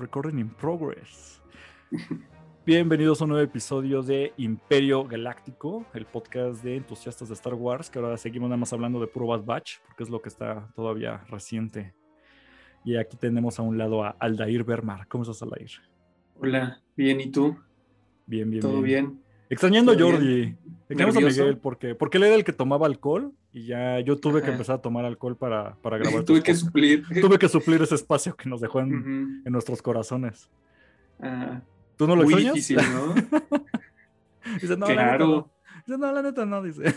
Recording in progress. Bienvenidos a un nuevo episodio de Imperio Galáctico, el podcast de entusiastas de Star Wars, que ahora seguimos nada más hablando de puro Bad Batch, porque es lo que está todavía reciente. Y aquí tenemos a un lado a Aldair Bermar. ¿Cómo estás, Aldair? Hola, bien, ¿y tú? Bien, bien. ¿Todo bien? Extrañando a Jordi. Extrañamos a Miguel porque, porque él era el que tomaba alcohol y ya yo tuve que empezar a tomar alcohol para, para grabar. tuve que suplir. Tuve que suplir ese espacio que nos dejó en, en nuestros corazones. Ah, ¿Tú no lo muy extrañas? difícil, ¿no? dice, no, Claro. la neta no. Dice, no, la neta no, dice.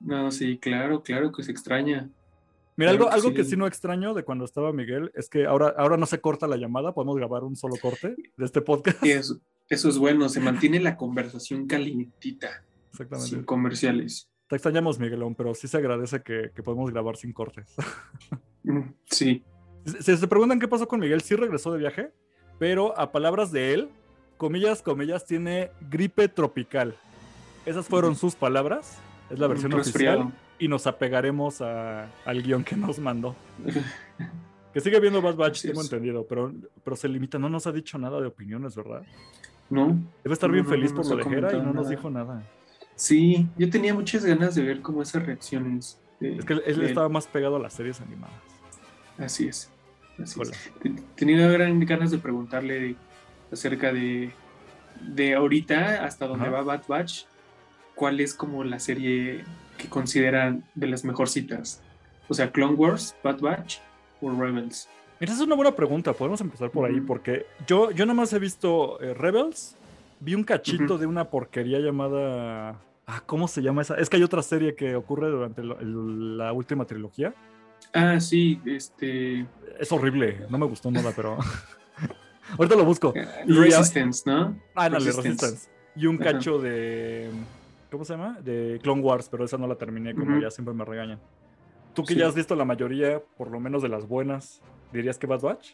no, sí, claro, claro que se extraña. Mira, Claro algo, que algo que sí. sí no extraño de cuando estaba Miguel es que ahora, ahora no se corta la llamada, podemos grabar un solo corte de este podcast. Eso es bueno, se mantiene la conversación calientita, Exactamente. sin comerciales. Te extrañamos, Miguelón, pero sí se agradece que, que podemos grabar sin cortes. Mm, Sí, Si se preguntan qué pasó con Miguel, sí regresó de viaje, pero a palabras de él, comillas, comillas, tiene gripe tropical. Esas fueron sus palabras, es la versión resfriado. oficial, y nos apegaremos a- al guion que nos mandó. Que sigue viendo Bad Batch, tengo es. entendido, pero, pero se limita, no nos ha dicho nada de opiniones, ¿verdad? ¿No? Debe estar No, bien no, feliz no por lo de Hera y no nos dijo nada. Sí, yo tenía muchas ganas de ver como esas reacciones. de- Es que él, estaba más pegado a las series animadas. Así es. Así es. Tenía gran ganas de preguntarle acerca de, de ahorita hasta dónde Ajá. va Bad Batch, cuál es como la serie que consideran de las mejorcitas. O sea, Clone Wars, Bad Batch o Rebels. Mira, esa es una buena pregunta. Podemos empezar por ahí, porque yo, yo nada más he visto eh, Rebels. Vi un cachito de una porquería llamada. Ah, ¿cómo se llama esa? Es que hay otra serie que ocurre durante el- la última trilogía. Ah, sí, este. Es horrible, no me gustó nada, pero. Ahorita lo busco. Y- Resistance, ¿no? Ah, dale, Resistance. Resistance. Y un cacho de. ¿Cómo se llama? De Clone Wars, pero esa no la terminé, como ya siempre me regañan. Tú que Sí. ya has visto la mayoría, por lo menos de las buenas, ¿dirías que Bad Batch?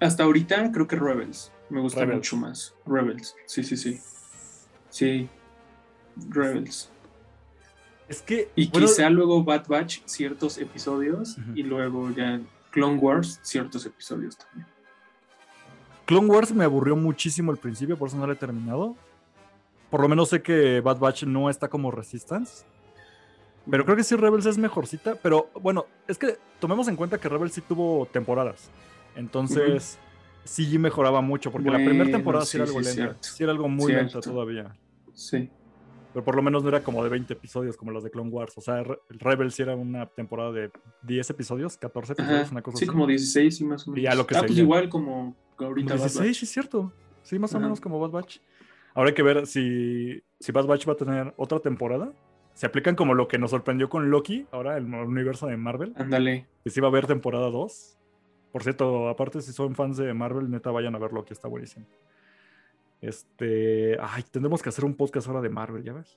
Hasta ahorita creo que Rebels. Me gusta Rebels. mucho más. Rebels. Sí, sí, sí. Sí. Rebels. Es que. Y bueno, quizá luego Bad Batch ciertos episodios y luego ya Clone Wars ciertos episodios también. Clone Wars me aburrió muchísimo al principio, por eso no lo he terminado. Por lo menos sé que Bad Batch no está como Resistance. Pero creo que sí Rebels es mejorcita. Pero bueno, es que tomemos en cuenta que Rebels sí tuvo temporadas. Entonces, sí mejoraba mucho. Porque la primera temporada sí, era algo sí, lenta. Sí era algo muy lenta Cierto. todavía. Sí. Pero por lo menos no era como de 20 episodios como los de Clone Wars. O sea, Re- Rebels sí era una temporada de 10 episodios, 14 episodios, Ajá. una cosa Sí, así. como 16 y más o menos. Y ya lo que ah, pues igual como ahorita Bad 16, Batch. sí, es cierto. Sí, más o menos como Bad Batch. Ahora hay que ver si, si Bad Batch va a tener otra temporada. Se aplican como lo que nos sorprendió con Loki, ahora el universo de Marvel. Ándale. Que sí va a haber temporada 2. Por cierto, aparte, si son fans de Marvel, neta, vayan a ver Loki, está buenísimo. Este. Ay, tendremos que hacer un podcast ahora de Marvel, ¿ya ves?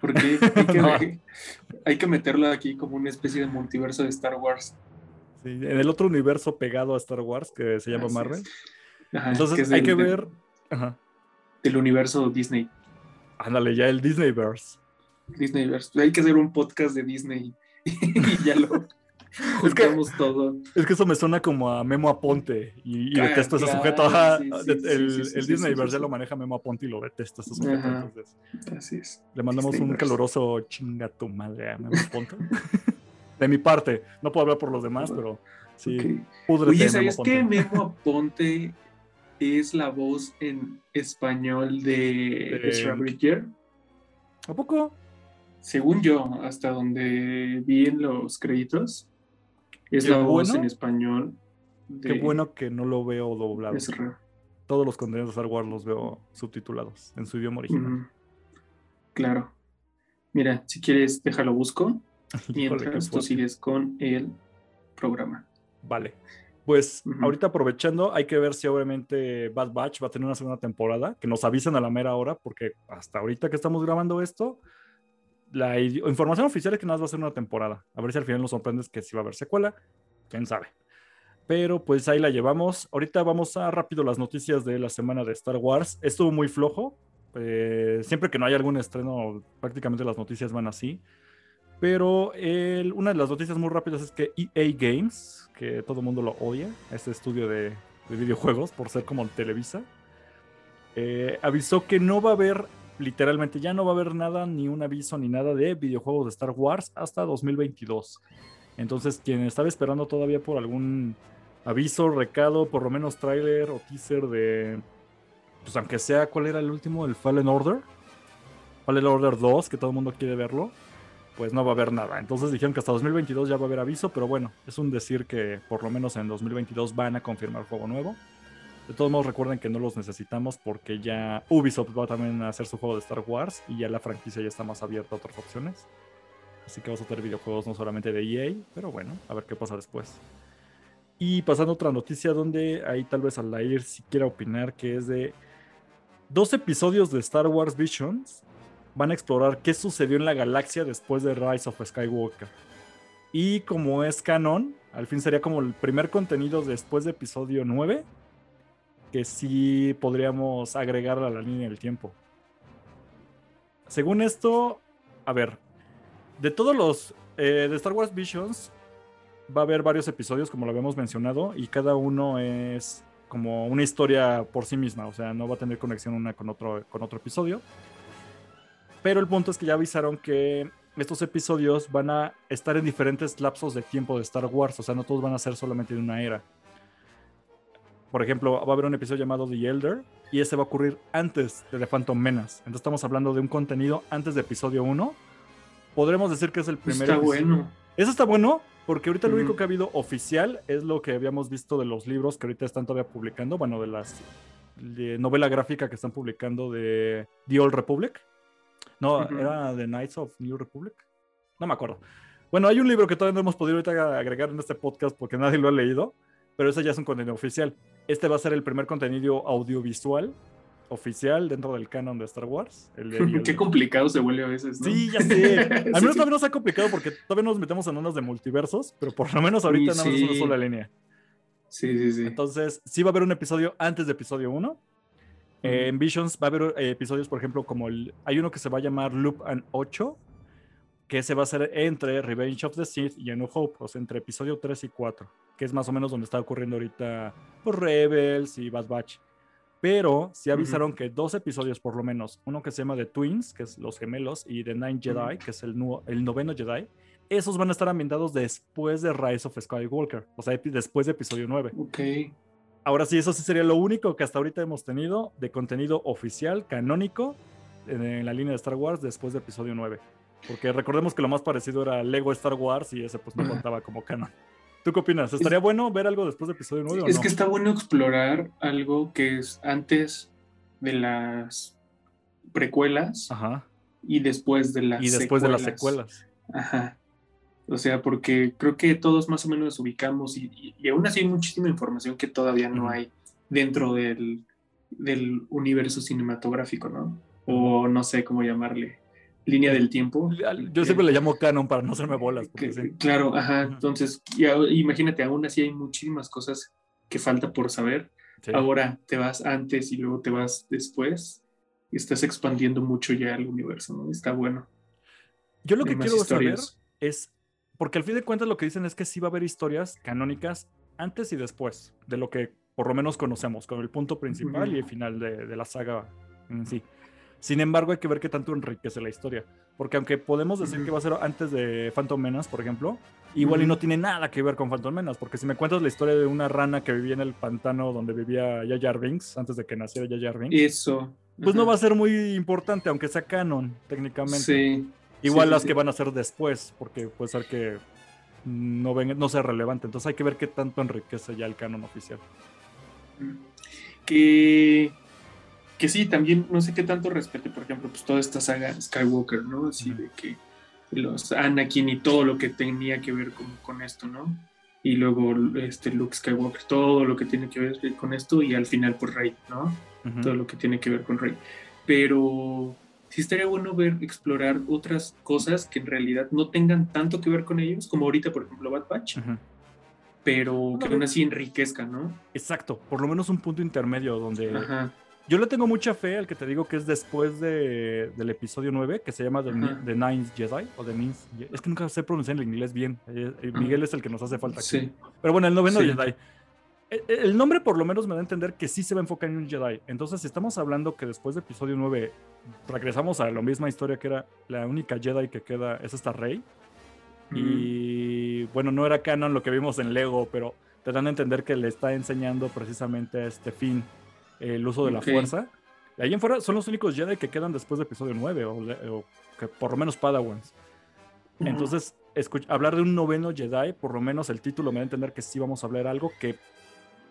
Porque hay que, No. hay que aquí como una especie de multiverso de Star Wars. Sí, en el otro universo pegado a Star Wars, que se llama Así Marvel. Ajá, Entonces que es hay del- que ver. Ajá. Del universo Disney. Ándale, ya el Disneyverse. Disneyverse. Hay que hacer un podcast de Disney y ya lo Es que- juntamos todo. Es que eso me suena como a Memo Aponte y, y Ah, detesto ese claro, sujeto. Ajá, sí, sí, de- sí, el sí, el Disneyverse lo maneja Memo Aponte y lo detesto ese sujeto. Ajá. entonces, Así es. le mandamos un caluroso chinga tu madre a Memo Aponte. de mi parte, no puedo hablar por los demás, pero sí, Ok. púdrete, Oye, Memo ¿sabes Aponte. que Memo Aponte es la voz en español de De- Ezra Bridger? ¿A poco? Según yo, hasta donde vi en los créditos, es Qué la voz bueno. en español de Qué bueno que no lo veo doblado. Ezra. Todos los contenidos de Star Wars los veo subtitulados en su idioma original. Claro. Mira, si quieres, déjalo busco. Mientras tú sigues con el programa. Vale. Pues ahorita aprovechando, hay que ver si obviamente Bad Batch va a tener una segunda temporada, que nos avisen a la mera hora, porque hasta ahorita que estamos grabando esto, la información oficial es que nada más va a ser una temporada. A ver si al final nos sorprendes que si va a haber secuela, quién sabe. Pero pues ahí la llevamos. Ahorita vamos a rápido las noticias de la semana de Star Wars. Estuvo muy flojo. eh, siempre que no hay algún estreno, prácticamente las noticias van así. Pero una de las noticias muy rápidas es que EA Games, que todo el mundo lo odia, este estudio de, videojuegos por ser como Televisa, eh, avisó que no va a haber, literalmente ya no va a haber nada, ni un aviso ni nada de videojuegos de Star Wars hasta 2022. Entonces, quien estaba esperando todavía por algún aviso, recado, por lo menos tráiler o teaser de, pues aunque sea, ¿cuál era el último? El Fallen Order. Fallen Order 2, que todo el mundo quiere verlo pues no va a haber nada. Entonces dijeron que hasta 2022 ya va a haber aviso, pero bueno, es un decir que por lo menos en 2022 van a confirmar juego nuevo. De todos modos, recuerden que no los necesitamos porque ya Ubisoft va también a hacer su juego de Star Wars y ya la franquicia ya está más abierta a otras opciones. Así que vamos a tener videojuegos no solamente de EA, pero bueno, a ver qué pasa después. Y pasando a otra noticia donde ahí tal vez Alair si quiera opinar, que es de dos episodios de Star Wars Visions van a explorar qué sucedió en la galaxia después de Rise of Skywalker. Y como es canon, al fin sería como el primer contenido después de episodio 9 que sí podríamos agregar a la línea del tiempo. Según esto, a ver, de todos los eh, de Star Wars Visions va a haber varios episodios como lo habíamos mencionado y cada uno es como una historia por sí misma, o sea, no va a tener conexión una con otro, con otro episodio. Pero el punto es que ya avisaron que estos episodios van a estar en diferentes lapsos de tiempo de Star Wars, o sea, no todos van a ser solamente de una era. Por ejemplo, va a haber un episodio llamado The Elder y ese va a ocurrir antes de The Phantom Menace. Entonces estamos hablando de un contenido antes de episodio 1. Podremos decir que es el primer Está bueno. Eso está bueno porque ahorita lo único que ha habido oficial es lo que habíamos visto de los libros que ahorita están todavía publicando, bueno, de las de novela gráfica que están publicando de The Old Republic. No, era The Knights of New Republic. No me acuerdo. Bueno, hay un libro que todavía no hemos podido agregar en este podcast porque nadie lo ha leído, pero ese ya es un contenido oficial. Este va a ser el primer contenido audiovisual oficial dentro del canon de Star Wars. Qué complicado se vuelve a veces, ¿no? Sí, ya sé. Al menos todavía no se ha complicado porque todavía nos metemos en ondas de multiversos, pero por lo menos ahorita nada más una sola línea. Sí, sí, sí. Entonces, sí va a haber un episodio antes de episodio 1 en Visions va a haber eh, episodios, por ejemplo, como el. Hay uno que se va a llamar Loop and 8, que se va a hacer entre Revenge of the Sith y A New Hope, o sea, entre episodio 3 y 4, que es más o menos donde está ocurriendo ahorita pues, Rebels y Bad Batch. Pero sí avisaron que dos episodios, por lo menos, uno que se llama The Twins, que es los gemelos, y The Nine Jedi, que es el, el noveno Jedi, esos van a estar ambientados después de Rise of Skywalker, o sea, después de episodio 9. Ok. Ahora sí, eso sí sería lo único que hasta ahorita hemos tenido de contenido oficial, canónico, en, la línea de Star Wars después de episodio 9. Porque recordemos que lo más parecido era Lego Star Wars y ese pues no contaba como canon. ¿Tú qué opinas? ¿Estaría bueno ver algo después de episodio 9 Es que está bueno explorar algo que es antes de las precuelas Ajá. y después de las Y después de las secuelas. Ajá. O sea, porque creo que todos más o menos nos ubicamos y, aún así hay muchísima información que todavía no hay dentro del, universo cinematográfico, ¿no? O no sé cómo llamarle, línea del tiempo. Yo siempre le llamo canon para no hacerme bolas. Claro, ajá. Entonces, imagínate, aún así hay muchísimas cosas que falta por saber. Ahora te vas antes y luego te vas después. Y estás expandiendo mucho ya el universo, ¿no? Está bueno. Yo lo que quiero saber es porque al fin de cuentas lo que dicen es que sí va a haber historias canónicas antes y después de lo que por lo menos conocemos, con el punto principal y el final de, la saga en sí. Sin embargo, hay que ver qué tanto enriquece la historia. Porque aunque podemos decir que va a ser antes de Phantom Menace, por ejemplo, igual y no tiene nada que ver con Phantom Menace. Porque si me cuentas la historia de una rana que vivía en el pantano donde vivía Jar Binks, antes de que naciera Jar Binks. Eso. Pues no va a ser muy importante, aunque sea canon, técnicamente. Sí. Igual las que van a ser después, porque puede ser que no, ven, no sea relevante. Entonces hay que ver qué tanto enriquece ya el canon oficial. Que, que sí, también no sé qué tanto respete, por ejemplo, pues toda esta saga Skywalker, ¿no? Así de que los Anakin y todo lo que tenía que ver con, esto, ¿no? Y luego este Luke Skywalker, todo lo que tiene que ver con esto y al final por pues, Rey, ¿no? Todo lo que tiene que ver con Rey. Pero sí estaría bueno ver, explorar otras cosas que en realidad no tengan tanto que ver con ellos, como ahorita, por ejemplo, Bad Batch, pero que aún así enriquezcan, ¿no? Exacto, por lo menos un punto intermedio donde Yo le tengo mucha fe al que te digo que es después de, del episodio 9, que se llama The, Ajá. The Ninth Jedi, o The Ninth Es que nunca sé pronunciar el inglés bien. Eh, eh, Miguel es el que nos hace falta aquí. Sí. Pero bueno, el noveno Sí. Jedi. El, el nombre por lo menos me da a entender que sí se va a enfocar en un Jedi. Entonces, si estamos hablando que después de episodio 9 regresamos a la misma historia que era la única Jedi que queda es esta Rey. Y bueno, no era canon lo que vimos en Lego, pero te dan a entender que le está enseñando precisamente a este fin el uso de la Ok. fuerza. De ahí en fuera son los únicos Jedi que quedan después de episodio 9, o, o que por lo menos Padawans. Ujú. Entonces, escuch- hablar de un noveno Jedi, por lo menos el título me da a entender que sí vamos a hablar algo que,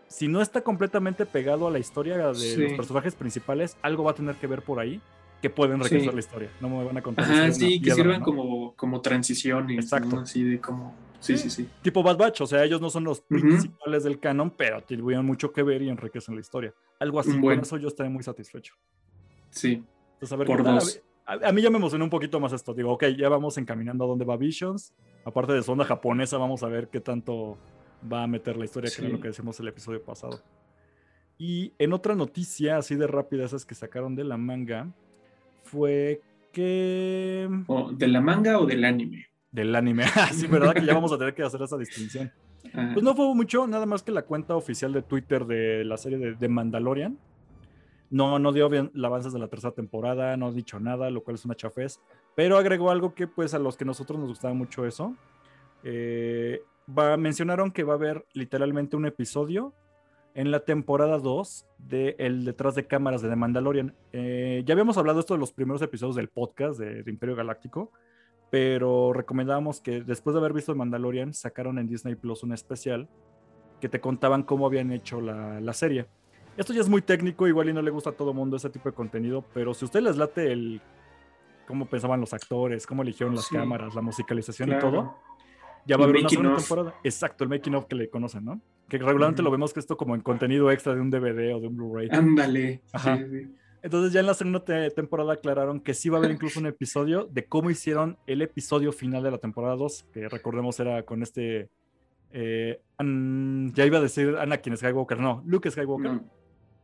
si no está completamente pegado a la historia de Sí. los personajes principales, algo va a tener que ver por ahí que pueden enriquecer Sí. la historia. No me van a contar. Ajá, sí, que piedra, sirvan ¿no? como, como transiciones. Exacto. ¿no? Así de como. Sí, sí, sí. Tipo Bad Batch, o sea, ellos no son los principales del canon, pero tuvieron mucho que ver y enriquecen la historia. Algo así, Bueno. con eso yo estaré muy satisfecho. Sí. Entonces, a ver Por. A mí- A, a mí ya me emocionó un poquito más esto. Digo, ok, ya vamos encaminando a dónde va Visions. Aparte de su onda japonesa, vamos a ver qué tanto va a meter la historia, que era lo que decíamos el episodio pasado. Y en otra noticia, así de rápida, esas que sacaron de la manga, fue que. ¿De la manga o del anime? Del anime. Ah, sí, ¿verdad? Que ya vamos a tener que hacer esa distinción. Pues no fue mucho, nada más que la cuenta oficial de Twitter de la serie de, de Mandalorian. No, no dio bien avances de la tercera temporada, no ha dicho nada, lo cual es una chafez. Pero agregó algo que, pues, a los que nosotros nos gustaba mucho eso. eh, va, mencionaron que va a haber literalmente un episodio en la temporada 2 de El detrás de cámaras de The Mandalorian. Eh, ya habíamos hablado esto de los primeros episodios del podcast de, de Imperio Galáctico, pero recomendábamos que después de haber visto Mandalorian, sacaron en Disney Plus un especial que te contaban cómo habían hecho la, la serie. Esto ya es muy técnico, igual y no le gusta a todo mundo ese tipo de contenido, pero si a ustedes les late el cómo pensaban los actores, cómo eligieron las Sí. cámaras, la musicalización y claro. todo, ya va a haber una segunda temporada. Exacto, el making of que le conocen, ¿no? Que regularmente lo vemos que esto como en contenido extra de un DVD o de un Blu-ray. Ándale. Ajá. Sí, sí. Entonces ya en la segunda te- temporada aclararon que sí va a haber incluso un episodio de cómo hicieron el episodio final de la temporada 2, que recordemos era con este... eh, An- ya iba a decir Anakin Skywalker, no, Luke Skywalker. No.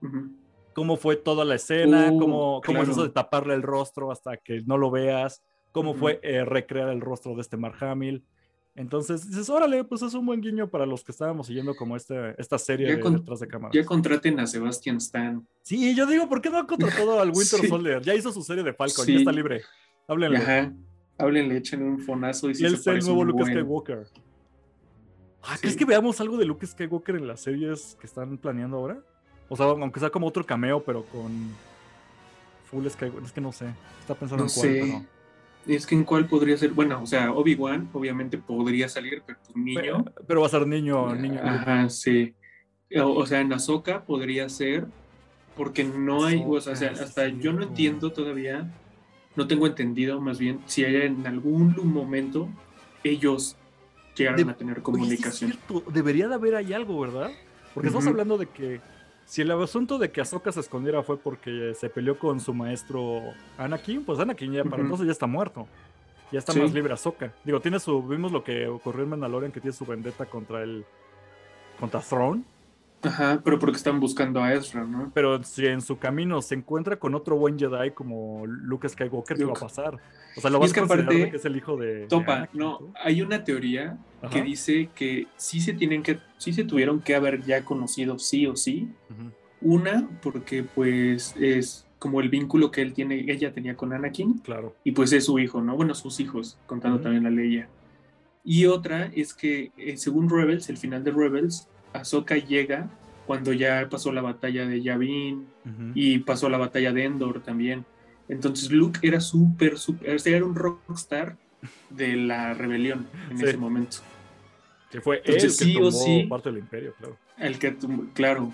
Ujú. Cómo fue toda la escena, Uh, cómo, cómo es eso de taparle el rostro hasta que no lo veas, cómo fue eh, recrear el rostro de este Mark Hamill. Entonces dices, órale, pues es un buen guiño para los que estábamos siguiendo como este, esta serie Ya de con- detrás de cámara. Ya contraten a Sebastian Stan. Sí, yo digo, ¿por qué no ha contratado al Winter Sí. Soldier? Ya hizo su serie de Falcon, Sí. ya está libre. Háblenle. Ajá. Háblenle, echen un fonazo y Y si él se es el nuevo Luke buen. Skywalker. Ah, Sí. ¿Crees que veamos algo de Luke Skywalker en las series que están planeando ahora? O sea, aunque sea como otro cameo, pero con full Skywalker. Es que no sé. Está pensando No en cuál, sé. pero- Es que en cuál podría ser. Bueno, o sea, Obi-Wan obviamente podría salir, pero pues niño. Pero, pero va a ser niño, niño. Ajá, sí. O, o sea, en Ahsoka podría ser, porque no hay, o sea, o sea, Ahsoka, sí, hasta yo no entiendo todavía, no tengo entendido más bien si hay en algún momento ellos llegaron De- a tener Oye, sí es comunicación. cierto, Debería de haber ahí algo, ¿verdad? Porque estamos hablando de que si el asunto de que Ahsoka se escondiera fue porque se peleó con su maestro Anakin, pues Anakin ya para entonces ya está muerto. Ya está Sí. más libre Ahsoka. Digo, tiene su vimos lo que ocurrió en Mandalorian que tiene su vendetta contra el contra Throne, Ajá, pero porque están buscando a Ezra, ¿no? pero si en su camino se encuentra con otro buen Jedi como Luke Skywalker, ¿qué va a Luke. pasar? O sea, lo vas que a considerar aparte, que es el hijo de, de Topa, Anakin, no, ¿tú? hay una teoría que Ajá. dice que sí se tienen que, sí se tuvieron que haber ya conocido sí o sí. Una, porque pues es como el vínculo que él tiene, ella tenía con Anakin, Claro. y pues es su hijo, ¿no? Bueno, sus hijos, contando también a Leia. Y otra es que eh, según Rebels, el final de Rebels, Ahsoka llega cuando ya pasó la batalla de Yavin y pasó la batalla de Endor también. Entonces Luke era súper, súper, sea, era un rockstar de la rebelión en Sí. ese momento. Que fue él que Entonces, sí o sí- parte del imperio, claro. El que, claro.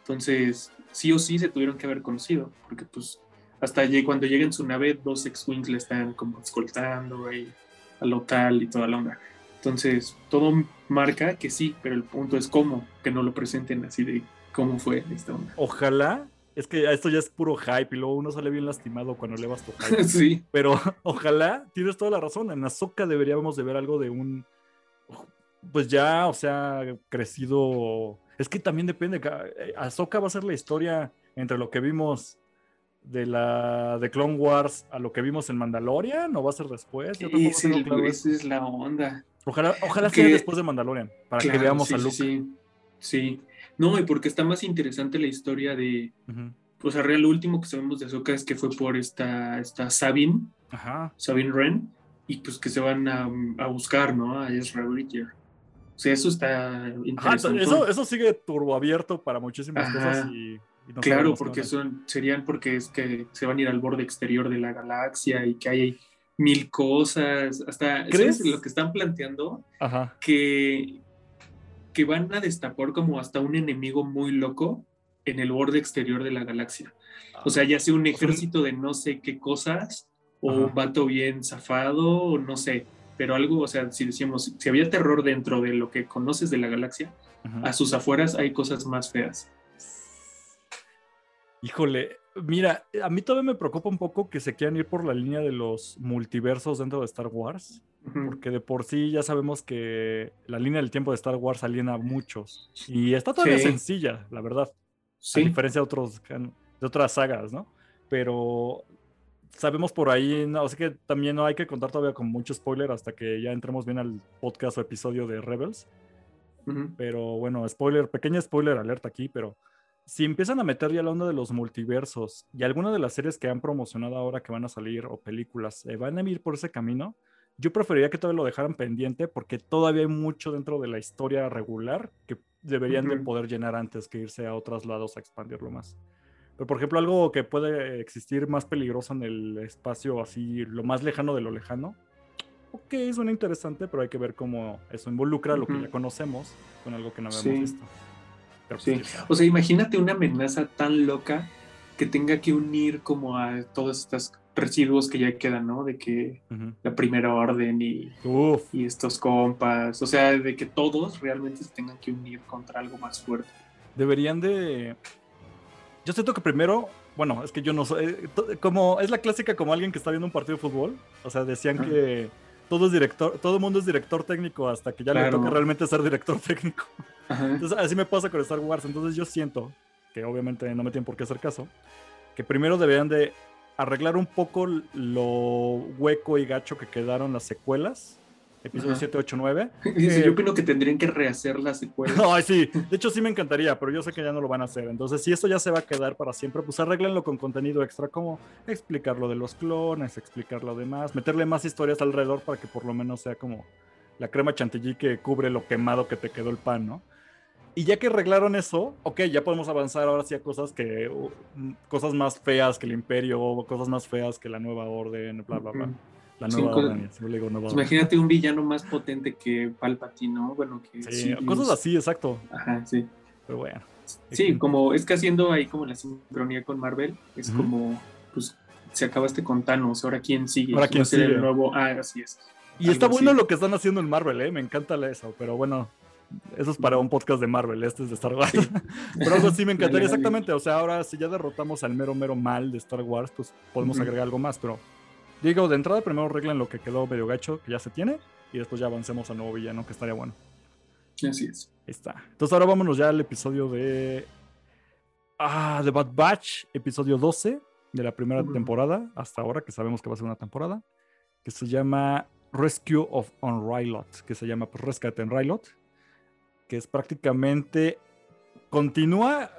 Entonces, sí o sí se tuvieron que haber conocido, porque pues hasta lle- cuando llega en su nave, dos X-Wings le están como escoltando ahí a lo tal y toda la onda. Entonces, todo marca que sí, pero el punto es cómo, que no lo presenten así de cómo fue esta onda. Ojalá, es que esto ya es puro hype y luego uno sale bien lastimado cuando le vas tu hype. sí, Pero ojalá, tienes toda la razón, en Ahsoka deberíamos de ver algo de un, pues ya, o sea, crecido. Es que también depende, eh, Ahsoka va a ser la historia entre lo que vimos de la de Clone Wars a lo que vimos en Mandalorian o va a ser después? Yo sí, sí, claro esa es la onda. Ojalá, ojalá sea después de Mandalorian, para que veamos a Luke. Sí, sí, No, y porque está más interesante la historia de. Pues a real, lo último que sabemos de Ahsoka es que fue por esta, esta Sabine, Ajá. Sabine Wren, y pues que se van a, a buscar, ¿no? A Ezra Bridger. O sea, eso está interesante. eso, eso sigue turboabierto para muchísimas cosas y claro, porque son, serían porque es que se van a ir al borde exterior de la galaxia y que hay mil cosas. Hasta ¿Crees? lo que están planteando que que van a destapar como hasta un enemigo muy loco en el borde exterior de la galaxia. O sea, ya sea un ejército de no sé qué cosas o un vato bien zafado o no sé, pero algo, o sea, si decíamos, si había terror dentro de lo que conoces de la galaxia, a sus afueras hay cosas más feas. Híjole, mira, a mí todavía me preocupa un poco que se quieran ir por la línea de los multiversos dentro de Star Wars, porque de por sí ya sabemos que la línea del tiempo de Star Wars aliena a muchos. Y está todavía sencilla, la verdad, a diferencia de, otros, de otras sagas, ¿no? Pero sabemos por ahí, no, o sea que también no hay que contar todavía con mucho spoiler hasta que ya entremos bien al podcast o episodio de Rebels. Pero bueno, spoiler, pequeña spoiler alerta aquí, pero si empiezan a meter ya la onda de los multiversos y alguna de las series que han promocionado ahora que van a salir o películas eh, van a ir por ese camino, yo preferiría que todavía lo dejaran pendiente porque todavía hay mucho dentro de la historia regular que deberían de poder llenar antes que irse a otros lados a expandirlo más. Pero por ejemplo, algo que puede existir más peligroso en el espacio así, lo más lejano de lo lejano, ok, suena interesante, pero hay que ver cómo eso involucra lo que ya conocemos con algo que no habíamos visto. Sí. O sea, imagínate una amenaza tan loca que tenga que unir como a todos estos residuos que ya quedan, ¿no? De que la primera orden y, y estos compas, o sea, de que todos realmente se tengan que unir contra algo más fuerte. Deberían de... Yo siento que primero, bueno, es que yo no soy, eh, como es la clásica como alguien que está viendo un partido de fútbol, o sea, decían que todo es director, todo el mundo es director técnico hasta que ya le toca realmente ser director técnico. Entonces, así me pasa con Star Wars. Entonces, yo siento que obviamente no me tienen por qué hacer caso, que primero deberían de arreglar un poco lo hueco y gacho que quedaron las secuelas episodio 7, 8, 9. yo opino que tendrían que rehacer la secuela. Ay, sí, de hecho sí me encantaría, pero yo sé que ya no lo van a hacer. Entonces, si esto ya se va a quedar para siempre, pues arreglenlo con contenido extra, como explicar lo de los clones, explicar lo demás, meterle más historias alrededor para que por lo menos sea como la crema chantilly que cubre lo quemado que te quedó el pan, ¿no? Y ya que arreglaron eso, ok, ya podemos avanzar ahora sí a cosas que, cosas más feas que el imperio, cosas más feas que la nueva orden, bla, bla, bla. La nueva pues Imagínate un villano más potente que Palpatine, ¿no? Bueno, que sí, cosas así, exacto. Ajá, sí. Pero bueno. Sí, como es que haciendo ahí como la sincronía con Marvel, es como, pues, se acabaste con Thanos, ahora quién sigue. Ahora quién sigue. El nuevo, ah, así es. Y está bueno lo que están haciendo en Marvel, ¿eh? Me encanta eso, pero bueno, eso es para un podcast de Marvel, este es de Star Wars. Pero algo sí me encantaría, exactamente. O sea, ahora si ya derrotamos al mero, mero mal de Star Wars, pues podemos agregar algo más. Pero Digo, de entrada primero arreglen lo que quedó medio gacho, que ya se tiene, y después ya avancemos al nuevo villano, que estaría bueno. Así es. Ahí está. Entonces ahora vámonos ya al episodio de... Ah, The Bad Batch, episodio 12 de la primera temporada, hasta ahora, que sabemos que va a ser una temporada, que se llama Rescue of on Rylot, que se llama pues, Rescate en Rylot, que es prácticamente... Continúa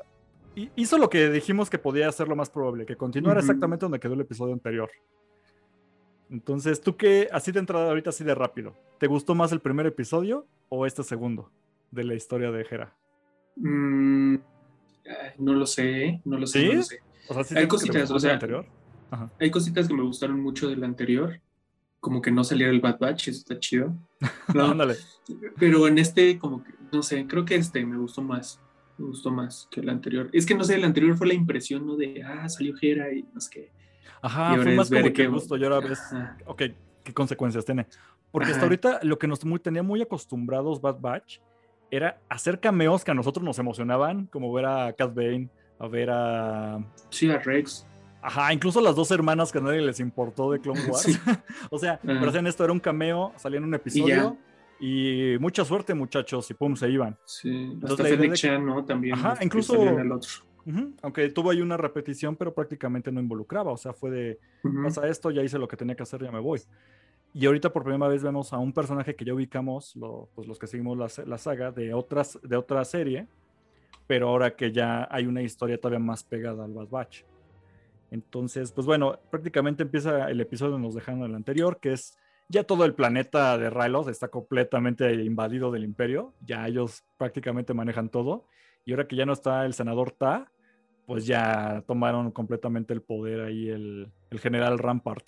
hizo lo que dijimos que podía ser lo más probable, que continuara exactamente donde quedó el episodio anterior. Entonces, ¿tú qué, así de entrada ahorita, así de rápido, ¿te gustó más el primer episodio o este segundo de la historia de Hera? Mm, no lo sé, no lo sé. No lo sé. O sea, hay cositas, o sea, anterior? hay cositas que me gustaron mucho del anterior, como que no saliera el Bad Batch, eso está chido. Ándale. Pero en este, como que, no sé, creo que este me gustó más, me gustó más que el anterior. Es que no sé, el anterior fue la impresión, ¿no? De, ah, salió Hera y no sé qué Ajá, fue más como que gusto y ahora ves, ok, qué consecuencias tiene. Porque hasta ahorita lo que nos muy, tenía muy acostumbrados Bad Batch era hacer cameos que a nosotros nos emocionaban, como ver a Cat Bane, a ver a... Sí, a Rex. Ajá, incluso las dos hermanas que a nadie les importó de Clone Wars. o sea, pero hacían esto, era un cameo, salía en un episodio y, mucha suerte muchachos y pum, se iban. Sí, Entonces, hasta Fennec Chan, ¿no? También. Ajá, incluso... Aunque tuvo ahí una repetición, pero prácticamente no involucraba. O sea, fue de Ujú. pasa esto, ya hice lo que tenía que hacer, ya me voy. Y ahorita por primera vez vemos a un personaje que ya ubicamos, lo- pues los que seguimos la, la saga, de, otras, de otra serie, pero ahora que ya hay una historia todavía más pegada al Bad Batch. Entonces, pues bueno, prácticamente empieza el episodio nos dejaron el anterior, que es ya todo el planeta de Rylos está completamente invadido del imperio, ya ellos prácticamente manejan todo, y ahora que ya no está el senador Ta, pues ya tomaron completamente el poder ahí el, el general Rampart.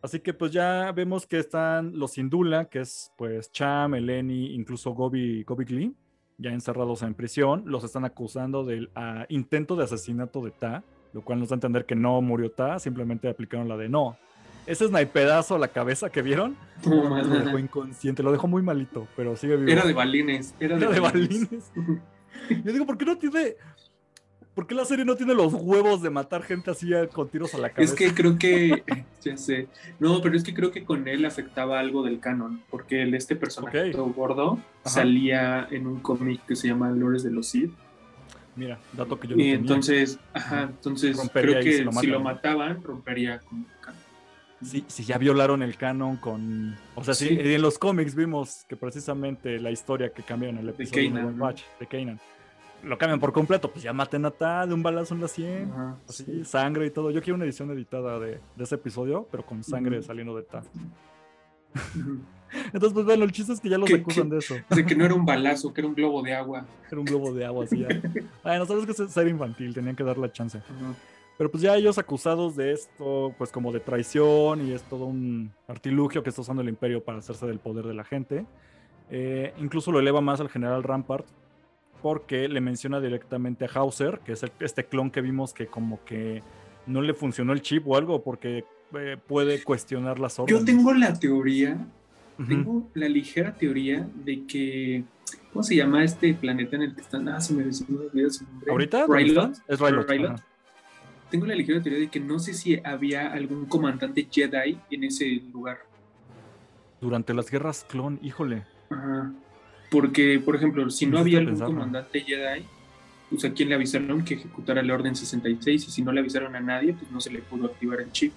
Así que pues ya vemos que están los Indula, que es pues Cham, Eleni, incluso Gobi, Gobi Glee, ya encerrados en prisión. Los están acusando del ah, intento de asesinato de Ta, lo cual nos da a entender que no murió Ta, simplemente aplicaron la de no. Ese snipedazo a la cabeza que vieron No, lo dejó inconsciente, lo dejó muy malito, pero sigue vivo. Era de balines. Era de, Era de balines. balines. Yo digo, ¿por qué no tiene. ¿Por qué la serie no tiene los huevos de matar gente así a- con tiros a la cabeza? Es que creo que, ya sé, no, pero es que creo que con él afectaba algo del canon, porque el, este personaje todo gordo Ajá. salía en un cómic que se llama Lores de los Sith, Mira, dato que yo no y entonces, ajá, Ajá. entonces Rompería creo que si lo si lo matan. mataban, rompería con el canon. Sí, sí, ya violaron el canon con. O sea, sí, Sí. en los cómics vimos que precisamente la historia que cambiaron en el episodio de, Kanan, ¿no? Batch, de Kanan, lo cambian por completo. Pues ya maten a Ta de un balazo en la 100. Ajá, Así, sí. sangre y todo. Yo quiero una edición editada de, de ese episodio, pero con sangre saliendo de Ta. Ujú. Entonces, pues bueno, el chiste es que ya los ¿Qué- acusan de eso. De que no era un balazo, que era un globo de agua. Era un globo de agua así. ya. Ay, no sabes que es ser infantil, tenían que dar la chance. Pero pues ya ellos acusados de esto, pues como de traición y es todo un artilugio que está usando el imperio para hacerse del poder de la gente. Eh, incluso lo eleva más al general Rampart porque le menciona directamente a Hauser, que es el- este clon que vimos que como que no le funcionó el chip o algo porque eh, puede cuestionar las órdenes. Yo tengo la teoría, tengo la ligera teoría de que, ¿cómo se llama este planeta en el que están? Ah, se me, olvidó su nombre. ¿Ahorita? ¿Dónde Rylot. Es Rylot. Tengo la ligera teoría de que no sé si había algún comandante Jedi en ese lugar. Durante las guerras clon, híjole. Ajá. Porque, por ejemplo, si no había algún pensarlo. comandante Jedi, pues a quién le avisaron que ejecutara la Orden 66 y si no le avisaron a nadie, pues no se le pudo activar el chip.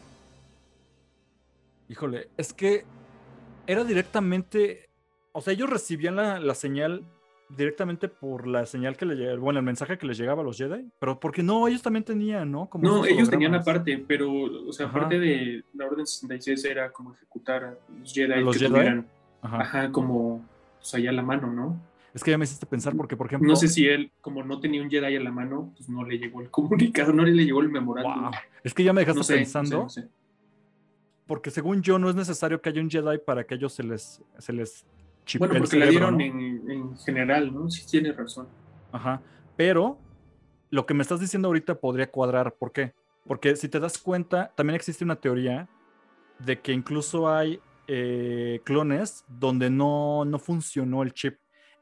Híjole, es que era directamente, o sea, ellos recibían la, la señal directamente por la señal que le llegaba, bueno, el mensaje que les llegaba a los Jedi, pero porque no, ellos también tenían, ¿no? Como No, ellos tenían aparte, pero, o sea, Ajá. aparte de la Orden 66 era como ejecutar a los Jedi ¿A los que Jedi? tuvieran, Ajá. ajá, como, pues allá a la mano, ¿no? Es que ya me hiciste pensar porque, por ejemplo, No sé si él, como no tenía un Jedi a la mano, pues no le llegó el comunicado, no le llegó el memorándum. wow, es que ya me dejaste No sé, no sé, pensando, no sé. porque según yo no es necesario que haya un Jedi para que ellos se les, se les Bueno, porque la cerebro, dieron ¿no? en, en general, ¿no? Sí, tienes razón. Ajá. Pero lo que me estás diciendo ahorita podría cuadrar. ¿Por qué? Porque si te das cuenta, también existe una teoría de que incluso hay eh, clones donde no, no funcionó el chip.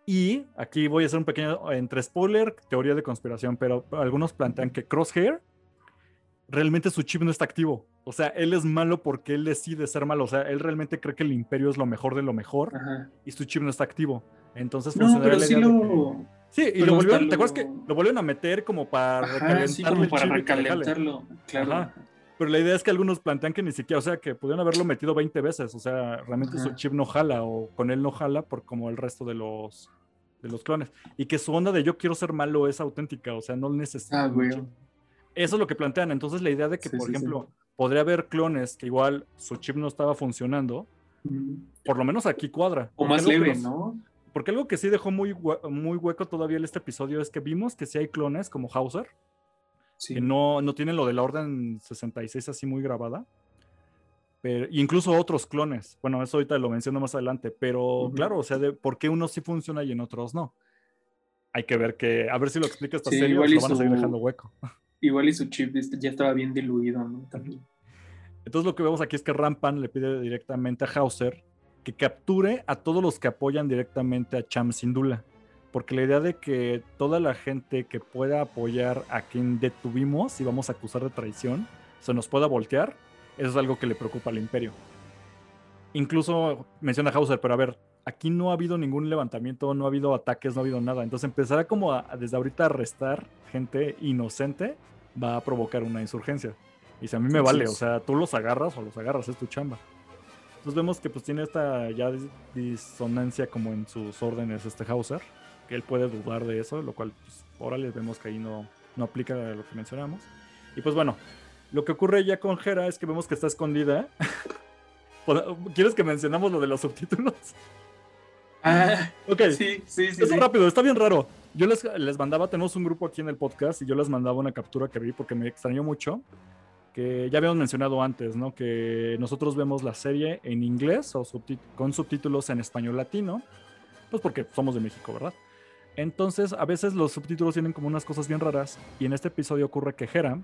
Y aquí voy a hacer un pequeño entre spoiler, teoría de conspiración, pero algunos plantean que Crosshair realmente su chip no está activo. O sea, él es malo porque él decide ser malo. O sea, él realmente cree que el imperio es lo mejor de lo mejor Ajá. y su chip no está activo. Entonces No, pero sí de lo. Sí, y Pero lo volvieron, ¿te acuerdas lo- que lo volvieron a meter como para Ajá, recalentarle sí, como para recalentarlo. Claro. Ajá. Pero la idea es que algunos plantean que ni siquiera, o sea, que pudieron haberlo metido 20 veces, o sea, realmente su chip no jala o con él no jala por como el resto de los de los clones y que su onda de yo quiero ser malo es auténtica, o sea, no necesita Ah. Eso es lo que plantean. Entonces la idea de que, Sí, por sí, sí. ejemplo, podría haber clones que igual su chip no estaba funcionando, por lo menos aquí cuadra. O más leve, ¿no? Porque algo que sí dejó muy, muy hueco todavía en este episodio es que vimos que sí hay clones como Hauser, Sí. que no, no tienen lo de la Orden 66 así muy grabada. Pero, incluso otros clones. Bueno, eso ahorita lo menciono más adelante. Pero claro, o sea, de por qué unos sí funciona y en otros no. Hay que ver que, a ver si lo explica esta Sí, serie igual lo van a seguir dejando hueco. Igual y su chip este, ya estaba bien diluido, ¿no? También. Entonces lo que vemos aquí es que Rampan le pide directamente a Hauser que capture a todos los que apoyan directamente a Cham Sindula. Porque la idea de que toda la gente que pueda apoyar a quien detuvimos y vamos a acusar de traición se nos pueda voltear, eso es algo que le preocupa al imperio. incluso menciona Hauser, pero a ver, aquí no ha habido ningún levantamiento, no ha habido ataques, no ha habido nada. Entonces empezará como a, desde ahorita a arrestar gente inocente va a provocar una insurgencia. Y si a mí me vale, o sea, tú los agarras o los agarras, es tu chamba. Entonces vemos que pues tiene esta ya disonancia como en sus órdenes este Hauser, que él puede dudar de eso, lo cual pues, ahora les vemos que ahí no, no aplica lo que mencionamos. Y pues bueno, lo que ocurre ya con Hera es que vemos que está escondida. ¿Quieres que mencionamos lo de los subtítulos? Ah, ok. Sí, sí, sí. Es rápido, está bien raro. Yo les, les mandaba, tenemos un grupo aquí en el podcast y yo les mandaba una captura que vi porque me extrañó mucho. Que ya habíamos mencionado antes, ¿no? Que nosotros vemos la serie en inglés o con subtítulos en español latino. Pues porque somos de México, ¿verdad? Entonces, a veces los subtítulos tienen como unas cosas bien raras. Y en este episodio ocurre que Hera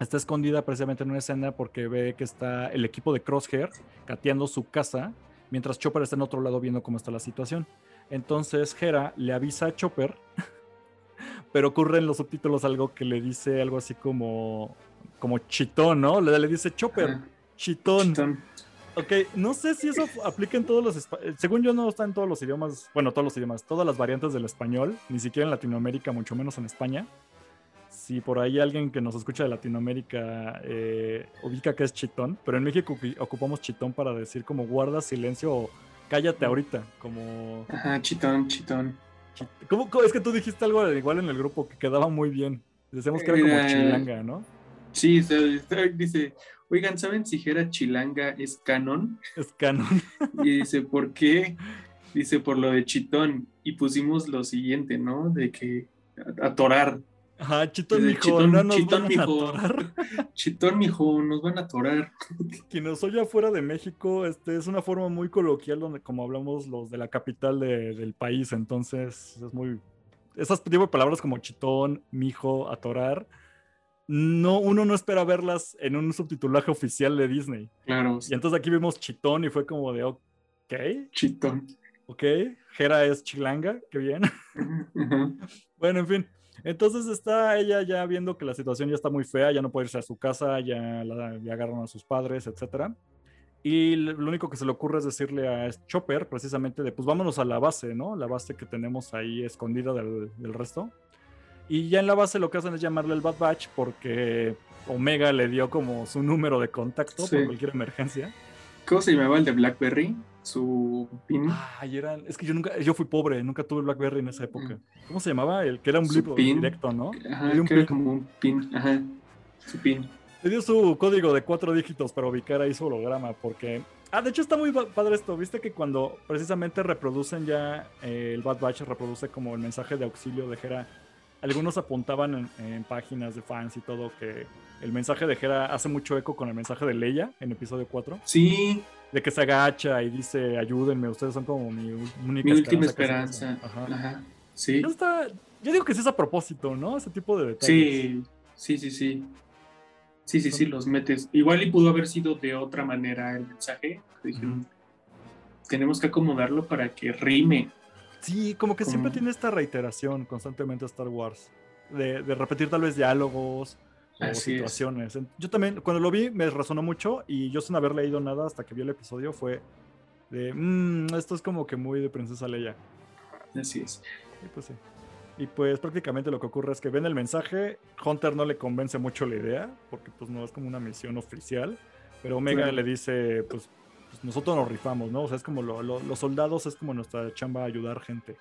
está escondida precisamente en una escena porque ve que está el equipo de Crosshair cateando su casa mientras Chopper está en otro lado viendo cómo está la situación. Entonces Hera le avisa a Chopper, pero ocurre en los subtítulos algo que le dice algo así como, como chitón, ¿no? Le, le dice Chopper, chitón. Ok, no sé si eso aplica en todos los... Según yo no está en todos los idiomas, bueno, todos los idiomas, todas las variantes del español, ni siquiera en Latinoamérica, mucho menos en España si por ahí alguien que nos escucha de Latinoamérica eh, ubica que es chitón, pero en México ocupamos chitón para decir como guarda silencio o cállate ahorita, como... Ajá, chitón, chitón. ¿Cómo, es que tú dijiste algo igual en el grupo que quedaba muy bien. Decíamos que era como eh, chilanga, ¿no? Sí, dice, oigan, ¿saben si era chilanga es canon? Es canon. y dice, ¿por qué? Dice, por lo de chitón. Y pusimos lo siguiente, ¿no? De que atorar. Ajá, chitón, mijo, no nos chitón, van a atorar. Chitón, mijo, nos van a atorar. Quien nos oye afuera de México, este, es una forma muy coloquial donde, como hablamos los de la capital del país, entonces es muy... Esas tipo de palabras como chitón, mijo, atorar, no, uno no espera verlas en un subtitulaje oficial de Disney. Claro. Y entonces aquí vimos chitón y fue como de, ok. Chitón. Ok, Jera es chilanga, qué bien. bueno, en fin. Entonces está ella ya viendo que la situación ya está muy fea, ya no puede irse a su casa, ya, la, agarran a sus padres, etc. Y lo único que se le ocurre es decirle a Chopper, precisamente, de pues vámonos a la base, ¿no? La base que tenemos ahí escondida del, resto. Y ya en la base lo que hacen es llamarle el Bad Batch porque Omega le dio como su número de contacto por cualquier emergencia. ¿Cómo se llamaba el de Blackberry? Su pin. Ay, eran. Es que yo nunca, yo fui pobre, nunca tuve Blackberry en esa época. Mm. ¿Cómo se llamaba? El que era un blip directo, ¿no? Ajá, un era como un pin. Ajá. Su pin. Le dio su código de cuatro dígitos para ubicar ahí su holograma, porque. Ah, de hecho está muy padre esto. Viste que cuando precisamente reproducen ya eh, el Bad Batch reproduce como el mensaje de auxilio de Hera. Algunos apuntaban en páginas de fans y todo que el mensaje de Hera hace mucho eco con el mensaje de Leia en episodio 4. Sí. De que se agacha y dice, ayúdenme, ustedes son como mi única mi última esperanza. Ajá. Sí. yo digo que sí es a propósito, ¿no? Ese tipo de detalles. Sí, sí, sí, sí. Sí, sí, sí, los metes. Igual y pudo haber sido de otra manera el mensaje. Dijeron, tenemos que acomodarlo para que rime. Sí, como que siempre tiene esta reiteración constantemente Star Wars. De, de repetir tal vez diálogos situaciones. Yo también, cuando lo vi, me resonó mucho y yo sin haber leído nada hasta que vi el episodio fue de, mmm, esto es como que muy de Princesa Leia. Así es. Y pues sí. Y pues prácticamente lo que ocurre es que ven el mensaje, Hunter no le convence mucho la idea, porque pues no es como una misión oficial, pero Omega le dice, pues, pues, nosotros nos rifamos, ¿no? O sea, es como los soldados, es como nuestra chamba ayudar gente.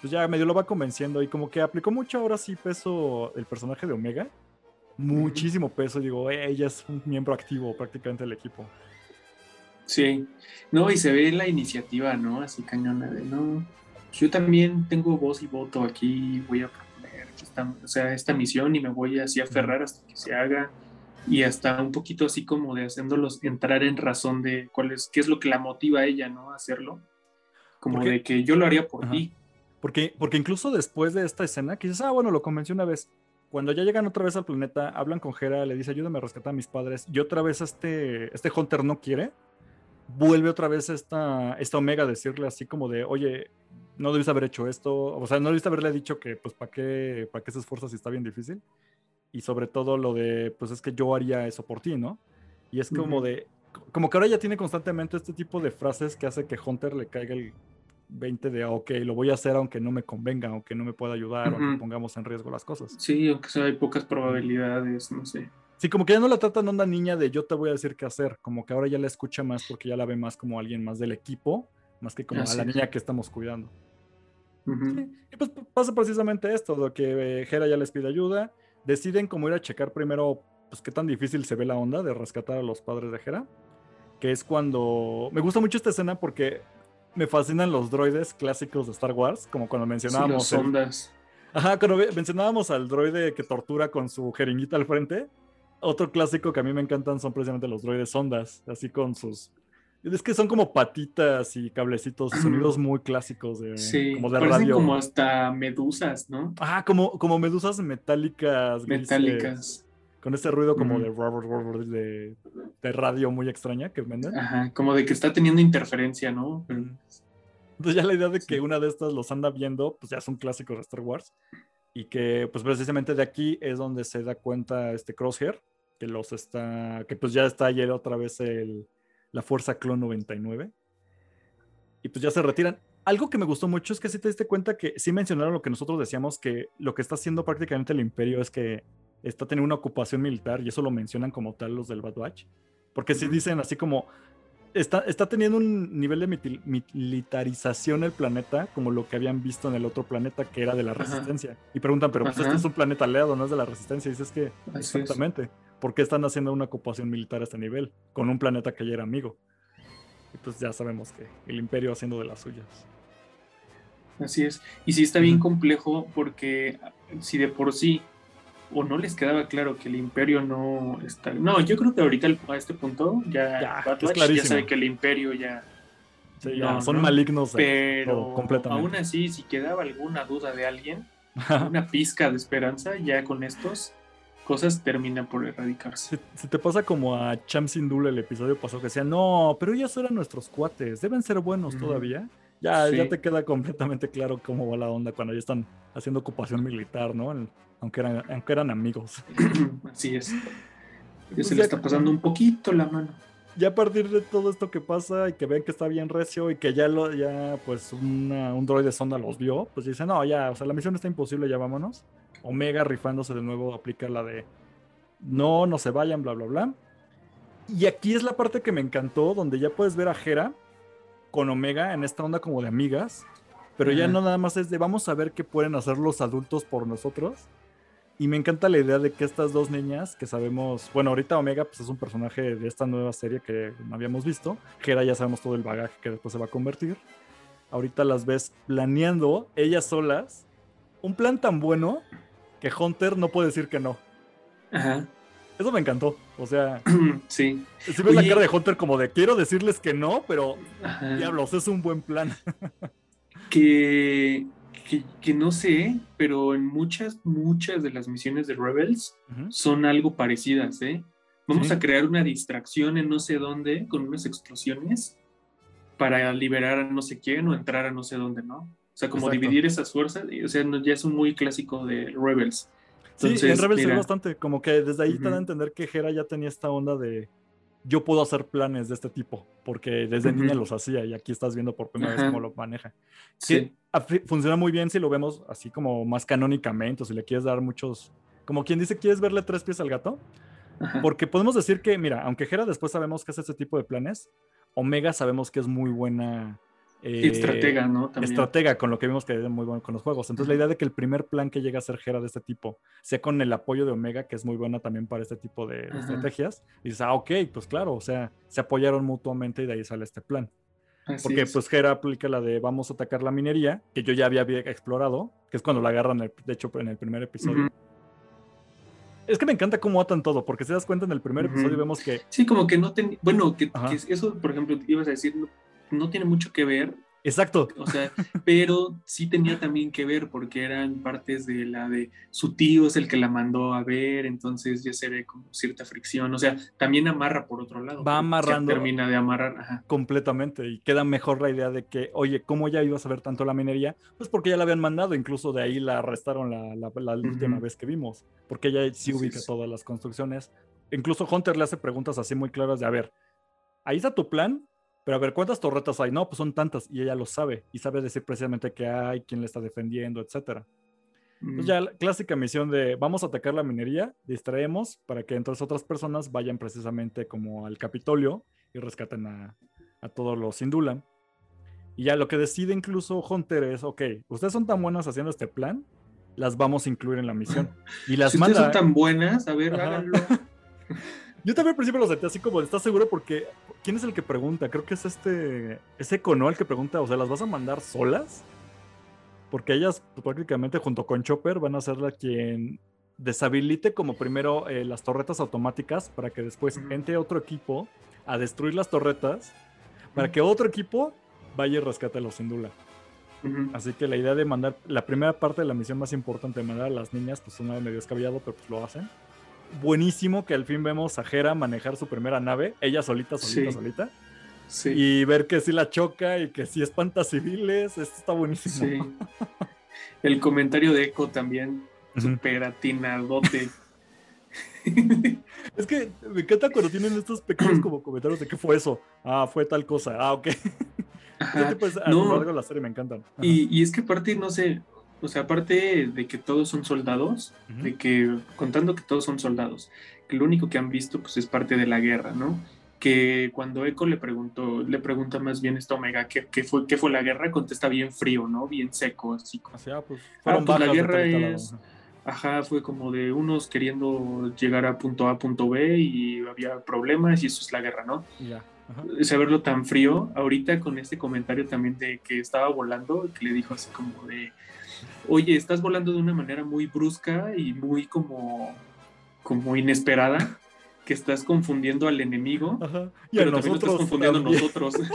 Pues ya medio lo va convenciendo y como que aplicó mucho ahora sí peso el personaje de Omega muchísimo peso. Digo, ella es un miembro activo prácticamente del equipo. Sí, no, y se ve la iniciativa, ¿no? Así cañona de, no, yo también tengo voz y voto aquí, voy a proponer esta, o sea, esta misión y me voy así a aferrar hasta que se haga y hasta un poquito así como de haciéndolos entrar en razón de cuál es, qué es lo que la motiva a ella, ¿no? A hacerlo. Como de que yo lo haría por ti. Porque, porque incluso después de esta escena, que dices, ah, bueno, lo convencí una vez, cuando ya llegan otra vez al planeta, hablan con Hera, le dice, ayúdame a rescatar a mis padres, y otra vez este, este Hunter no quiere, vuelve otra vez esta, esta Omega a decirle así como de, oye, no debiste haber hecho esto, o sea, no debiste haberle dicho que, pues, ¿para qué, para qué se esfuerza si está bien difícil? Y sobre todo lo de, pues, es que yo haría eso por ti, ¿no? Y es como de, como que ahora ya tiene constantemente este tipo de frases que hace que Hunter le caiga el 20 de, ok, lo voy a hacer aunque no me convenga, aunque no me pueda ayudar, aunque pongamos en riesgo las cosas. Sí, aunque sea, hay pocas probabilidades, no sé. Sí, como que ya no la tratan onda niña de yo te voy a decir qué hacer, como que ahora ya la escucha más porque ya la ve más como alguien más del equipo, más que como a la niña que estamos cuidando. Y pues pasa precisamente esto, de que Hera ya les pide ayuda, deciden como ir a checar primero, pues qué tan difícil se ve la onda de rescatar a los padres de Hera, que es cuando... Me gusta mucho esta escena porque me fascinan los droides clásicos de Star Wars, como cuando mencionábamos... Sí, ondas. Ajá, cuando mencionábamos al droide que tortura con su jeringuita al frente. Otro clásico que a mí me encantan son precisamente los droides ondas, así con sus... Es que son como patitas y cablecitos, sonidos muy clásicos de, sí, como de radio. como hasta medusas, ¿no? Ajá, como, como medusas metálicas. Metálicas. con ese ruido como de, de, de, radio muy extraña que venden. Ajá, como de que está teniendo interferencia, ¿no? Entonces ya la idea de que una de estas los anda viendo, pues ya son clásicos de Star Wars. Y que pues precisamente de aquí es donde se da cuenta este Crosshair, que los está, que pues ya está ayer otra vez el, la Fuerza Clon 99. Y pues ya se retiran. Algo que me gustó mucho es que si te diste cuenta que sí mencionaron lo que nosotros decíamos, que lo que está haciendo prácticamente el imperio es que está teniendo una ocupación militar y eso lo mencionan como tal los del Bad Batch. Porque si dicen así como, está, está teniendo un nivel de militarización el planeta como lo que habían visto en el otro planeta que era de la resistencia. Y preguntan, pero pues este es un planeta aliado, no es de la resistencia. Y dices que exactamente. ¿Por qué están haciendo una ocupación militar a este nivel? Con un planeta que ya era amigo. Y pues ya sabemos que el imperio haciendo de las suyas. Así es. Y sí está bien complejo porque si de por sí o no les quedaba claro que el imperio no está. No, yo creo que ahorita a este punto ya, ya, sabe que el imperio ya. son malignos. Pero completamente. aún así, si quedaba alguna duda de alguien, una pizca de esperanza, ya con estos cosas termina por erradicarse. Si, te pasa como a Cham Sindul el episodio pasado que decía, no, pero ellos eran nuestros cuates, deben ser buenos todavía. Ya, ya te queda completamente claro cómo va la onda cuando ya están haciendo ocupación militar, ¿no? aunque eran, aunque eran amigos. Así es. Ya se le está pasando un poquito la mano. Ya a partir de todo esto que pasa y que ven que está bien recio y que ya lo, ya pues un droide sonda los vio, pues dicen, no, ya, o sea, la misión está imposible, ya vámonos. Omega rifándose de nuevo aplica la de no, no se vayan, bla, bla, bla. Y aquí es la parte que me encantó, donde ya puedes ver a Hera con Omega en esta onda como de amigas, pero ya no nada más es de vamos a ver qué pueden hacer los adultos por nosotros, y me encanta la idea de que estas dos niñas, que sabemos, bueno, ahorita Omega pues es un personaje de esta nueva serie que no habíamos visto. Hera ya sabemos todo el bagaje que después se va a convertir. Ahorita las ves planeando ellas solas un plan tan bueno que Hunter no puede decir que no. Ajá. Eso me encantó. O sea, sí. Si ves la cara de Hunter como de quiero decirles que no, pero diablos, es un buen plan. que que, no sé, pero en muchas, muchas de las misiones de Rebels son algo parecidas, ¿eh? Vamos a crear una distracción en no sé dónde con unas explosiones para liberar a no sé quién o entrar a no sé dónde, ¿no? O sea, como dividir esas fuerzas, o sea, ya es un muy clásico de Rebels. sí, en Rebels es bastante, como que desde ahí te dan a entender que Hera ya tenía esta onda de yo puedo hacer planes de este tipo, porque desde niña los hacía y aquí estás viendo por primera vez cómo lo maneja. Sí. funciona muy bien si lo vemos así como más canónicamente, o si le quieres dar muchos, como quien dice, ¿quieres verle tres pies al gato? Porque podemos decir que, mira, aunque Jera después sabemos que hace este tipo de planes, Omega sabemos que es muy buena eh, estratega, ¿no? Estratega, con lo que vimos que es muy bueno con los juegos. Entonces, la idea de que el primer plan que llega a ser Gera de este tipo sea con el apoyo de Omega, que es muy buena también para este tipo de, estrategias, y dices, ah, ok, pues claro, o sea, se apoyaron mutuamente y de ahí sale este plan. Porque pues Gera aplica la de vamos a atacar la minería, que yo ya había, explorado, que es cuando la agarran, de hecho, en el primer episodio. Es que me encanta cómo atan todo, porque si das cuenta en el primer episodio vemos que... Sí, como que no ten... Bueno, que, eso, por ejemplo, ibas a decir, no tiene mucho que ver. Exacto. O sea, pero sí tenía también que ver porque eran partes de la de su tío es el que la mandó a ver, entonces ya se ve como cierta fricción. O sea, también amarra por otro lado. Va amarrando. Termina de amarrar. Completamente. Y queda mejor la idea de que, oye, ¿cómo ya ibas a ver tanto la minería? Pues porque ya la habían mandado, incluso de ahí la arrestaron la, última vez que vimos, porque ella sí ubica todas las construcciones. Incluso Hunter le hace preguntas así muy claras de, a ver, ahí está tu plan, pero a ver, ¿cuántas torretas hay? No, pues son tantas y ella lo sabe y sabe decir precisamente qué hay, quién le está defendiendo, etcétera. Entonces Mm. ya la clásica misión de vamos a atacar la minería, distraemos para que entonces otras personas vayan precisamente como al Capitolio y rescaten a, a todos los Indulan. Y ya lo que decide incluso Hunter es, ok, ustedes son tan buenas haciendo este plan, las vamos a incluir en la misión. Y las si ustedes manda... son tan buenas, a ver, háganlo. Yo también al principio lo sentí así como, ¿estás seguro? Porque, ¿quién es el que pregunta? Creo que es este, es Eco, ¿no? El que pregunta, o sea, ¿las vas a mandar solas? Porque ellas, pues, prácticamente junto con Chopper, van a ser la quien deshabilite como primero eh, las torretas automáticas para que después entre otro equipo a destruir las torretas para que otro equipo vaya y rescate a los Indula. Ujú. Así que la idea de mandar, la primera parte de la misión más importante de mandar a las niñas, pues una medio descabellado, pero pues lo hacen. Buenísimo que al fin vemos a Hera manejar su primera nave, ella solita, solita, Sí. solita, Sí, y ver que sí la choca y que sí espanta civiles, esto está buenísimo. sí. El comentario de Echo también, súper atinadote. Es que me encanta cuando tienen estos pequeños como comentarios de qué fue eso. Ah, fue tal cosa. Ah, ok. Ajá. a No. lo largo de la serie me encantan. Y, y es que aparte, no sé, o sea, aparte de que todos son soldados, de que, contando que todos son soldados, que lo único que han visto pues es parte de la guerra, ¿no? Que cuando Echo le preguntó, le pregunta más bien esta Omega qué, qué fue, qué fue la guerra, contesta bien frío, ¿no? Bien seco, así como, ah, pues, fueron pues, la guerra es- Ajá. fue como de unos queriendo llegar a punto A, punto B y había problemas y eso es la guerra, ¿no? Ya. Ajá. saberlo tan frío, ahorita con este comentario también de que estaba volando, que le dijo así como de, oye, estás volando de una manera muy brusca y muy como, como inesperada, que estás confundiendo al enemigo, Ajá. Y a pero también lo estás confundiendo a también. nosotros.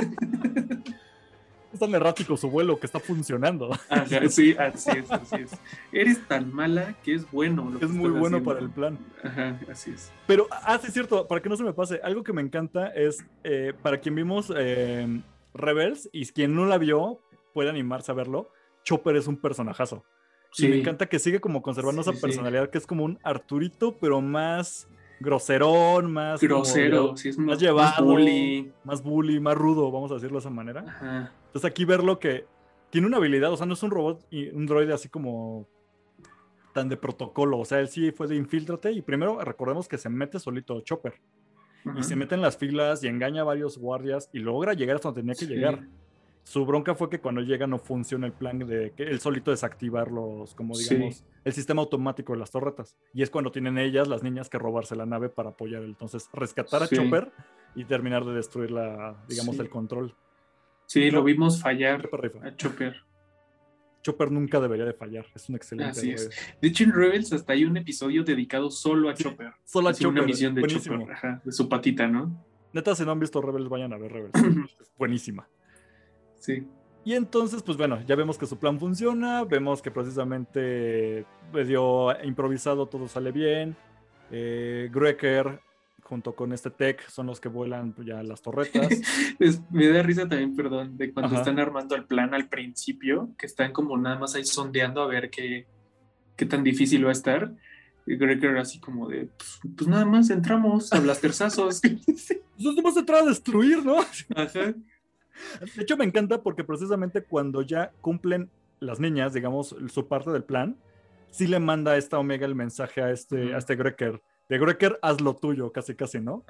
Es tan errático su vuelo que está funcionando. Ajá, sí, así es, así es. Eres tan mala que es bueno. Lo que Es muy bueno haciendo. para el plan. Ajá, así es. Pero, ah, sí, es cierto, para que no se me pase, algo que me encanta es, eh, para quien vimos eh, Rebels, y quien no la vio, puede animarse a verlo, Chopper es un personajazo. Y me Sí. encanta que sigue como conservando Sí, esa sí. personalidad que es como un Arturito, pero más groserón, más... Grosero, sí, es más más, llevado. más bully. Más bully, más rudo, vamos a decirlo de esa manera. Ajá. Entonces aquí verlo que tiene una habilidad, o sea, no es un robot y un droide así como tan de protocolo, o sea, él sí fue de infiltrate y primero recordemos que se mete solito Chopper ajá. y se mete en las filas y engaña a varios guardias y logra llegar hasta donde tenía que Sí. llegar. Su bronca fue que cuando llega no funciona el plan de que él solito desactivar los, como Sí. digamos, el sistema automático de las torretas. Y es cuando tienen ellas, las niñas, que robarse la nave para apoyar. Entonces, rescatar a Sí. Chopper y terminar de destruir la, digamos, Sí. el control. Sí, lo vimos fallar Chopper a Chopper. Chopper nunca debería de fallar. Es un excelente Así es. De hecho, en Rebels hasta hay un episodio dedicado solo a Chopper. Solo a Chopper. Una misión de buenísimo. Chopper, ajá, de su patita, ¿no? Neta, si no han visto Rebels, vayan a ver Rebels. es buenísima. Sí. Y entonces, pues bueno, ya vemos que su plan funciona, vemos que precisamente medio improvisado todo sale bien. Eh, Greker junto con este Tech son los que vuelan ya las torretas. Es- me da risa también, perdón, de cuando Ajá. están armando el plan al principio, que están como nada más ahí sondeando a ver qué, qué tan difícil va a estar. Y Greger así como de, pues, pues nada más entramos a blasterzazos. Pues vamos a entrar a destruir, ¿no? Ajá. De hecho, me encanta porque precisamente cuando ya cumplen las niñas, digamos, su parte del plan, sí le manda a esta Omega el mensaje a este, Ujú. a este Greker. De Greker, haz lo tuyo, casi casi, ¿no?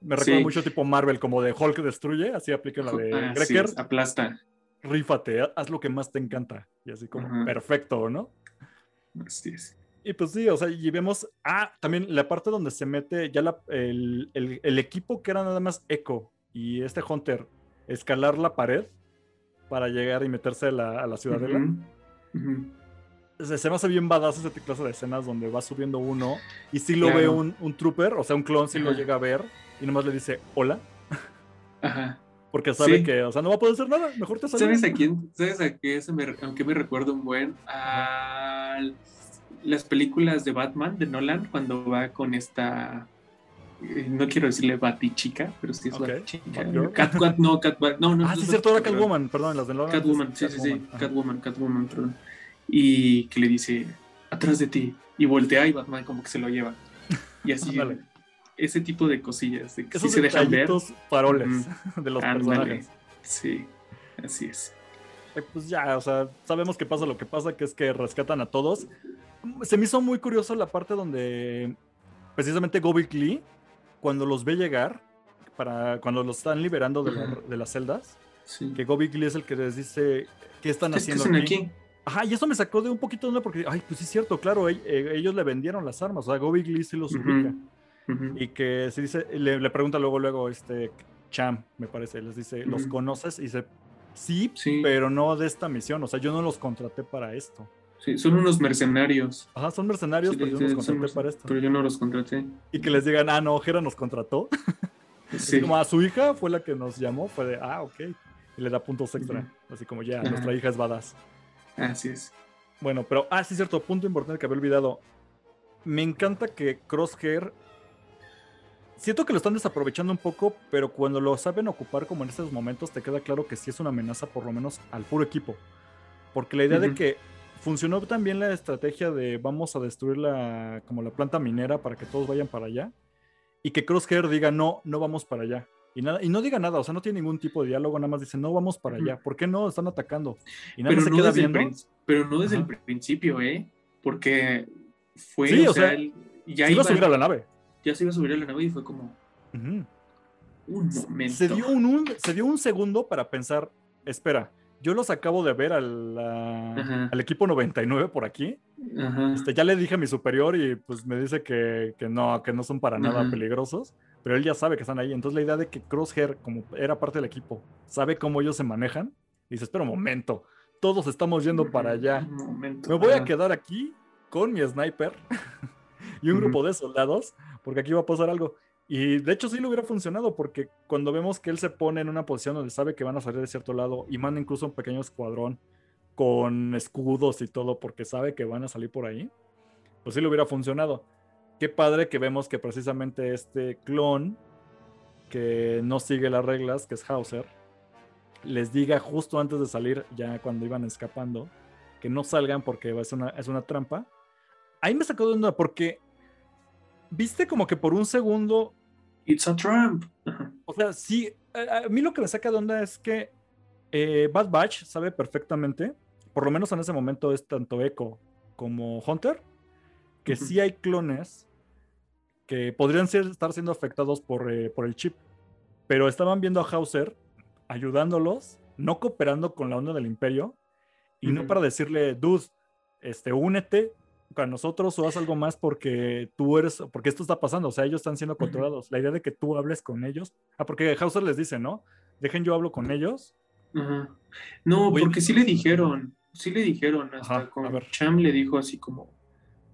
Me recuerda Sí. mucho tipo Marvel, como de Hulk destruye, así aplica la de Así Greker, es, aplasta. rífate, haz lo que más te encanta. Y así como, perfecto, ¿no? Así es. Y pues sí, o sea, y vemos, ah, también la parte donde se mete ya la- el, el- el equipo que era nada más Echo y este Hunter, escalar la pared para llegar y meterse a la, a la ciudadela. Se, se me hace bien badass ese clase de escenas donde va subiendo uno y sí lo Claro. ve un, un trooper, o sea, un clon sí lo llega a ver y nomás le dice hola, Ajá. porque sabe Sí. que, o sea, no va a poder hacer nada, mejor te saluda. ¿Sabes a quién? ¿Sabes a qué, se me, a qué me recuerda un buen? A las películas de Batman de Nolan cuando va con esta. No quiero decirle Batichica, pero sí es Ok. Batichica. Cat, Cat- no, Cat, no, no. Ah, no sí, es cierto, era Batgirl. Catwoman, perdón, las de Nolan. Catwoman, sí, sí, sí. Catwoman. Catwoman, Catwoman, perdón. Y que le dice, atrás de ti. Y voltea y Batman como que se lo lleva. Y así. Ese tipo de cosillas, de que Esos sí se dejan ver. Ujú. de los Ándale. personajes. Sí, así es. Eh, Pues ya, o sea, sabemos que pasa lo que pasa, que es que rescatan a todos. Se me hizo muy curioso la parte donde precisamente Gobik Lee, cuando los ve llegar, para cuando los están liberando de, la- de las celdas, Sí. que Gobik Lee es el que les dice qué están ¿Qué- qué haciendo hacen aquí? aquí? Ajá, y eso me sacó de un poquito de onda porque, ay, pues sí es cierto, claro, eh, ellos le vendieron las armas, o sea, Gobik Lee sí los Ujú. ubica. Y que se dice, le, le pregunta luego, luego, este, Cham, me parece, les dice, ¿los conoces? Y dice, sí, Sí. pero no de esta misión, o sea, yo no los contraté para esto. Sí, son unos mercenarios. Ajá, son mercenarios, Sí, pero yo no los contraté para esto. Pero yo no los contraté. Y que les digan, ah, no, Jera nos contrató. Sí. Como a su hija fue la que nos llamó, fue de, ah, ok. Y le da puntos extra. Así como ya, Ajá. nuestra hija es badass. Así es. Bueno, pero, ah, sí, cierto, punto importante que había olvidado. Me encanta que Crosshair. Siento que lo están desaprovechando un poco, pero cuando lo saben ocupar, como en estos momentos, te queda claro que sí es una amenaza, por lo menos al puro equipo. Porque la idea de que funcionó también la estrategia de vamos a destruir la, como la planta minera para que todos vayan para allá. Y que Crosshair diga, no, no vamos para allá. Y, nada, y no diga nada, o sea, no tiene ningún tipo de diálogo, nada más dice, no vamos para allá. ¿Por qué no? Están atacando. Y nada Pero más se no, queda el viendo. pero no desde el principio, ¿eh? Porque fue, Sí, o, o sea, sea, él ya Se iba a subir a la nave. ya se iba a subir a la nave y fue como un momento. Se dio un, un- se dio un segundo para pensar, espera, yo los acabo de ver al, a- al equipo 99 por aquí. Ajá. Este, ya le dije a mi superior y pues me dice que, que no, que no son para nada Ajá. peligrosos, pero él ya sabe que están ahí. Entonces la idea de que Crosshair, como era parte del equipo, sabe cómo ellos se manejan, dice, espera un momento, todos estamos yendo para allá. Me voy a quedar aquí con mi sniper y un grupo de soldados, porque aquí va a pasar algo. Y de hecho sí le hubiera funcionado, porque cuando vemos que él se pone en una posición donde sabe que van a salir de cierto lado y manda incluso un pequeño escuadrón con escudos y todo, porque sabe que van a salir por ahí, pues sí le hubiera funcionado. Qué padre que vemos que precisamente este clon que no sigue las reglas, que es Hauser, les diga justo antes de salir, ya cuando iban escapando, que no salgan porque es una, es una trampa. Ahí me sacó de onda porque viste como que por un segundo, It's a Trump. O sea, sí, a, mí lo que me saca de onda es que eh, Bad Batch sabe perfectamente, por lo menos en ese momento es tanto Echo como Hunter, que sí hay clones que podrían ser, estar siendo afectados por, eh, por el chip, pero estaban viendo a Hauser ayudándolos, no cooperando con la onda del imperio, y no para decirle, dude, este, únete con nosotros o haz algo más porque tú eres, porque esto está pasando, o sea, ellos están siendo controlados. La idea de que tú hables con ellos, ah, porque Hauser les dice, ¿no? Dejen yo hablo con ellos. Ajá. No, porque sí le dijeron, sí le dijeron, hasta Ajá, a con ver. Cham le dijo así como,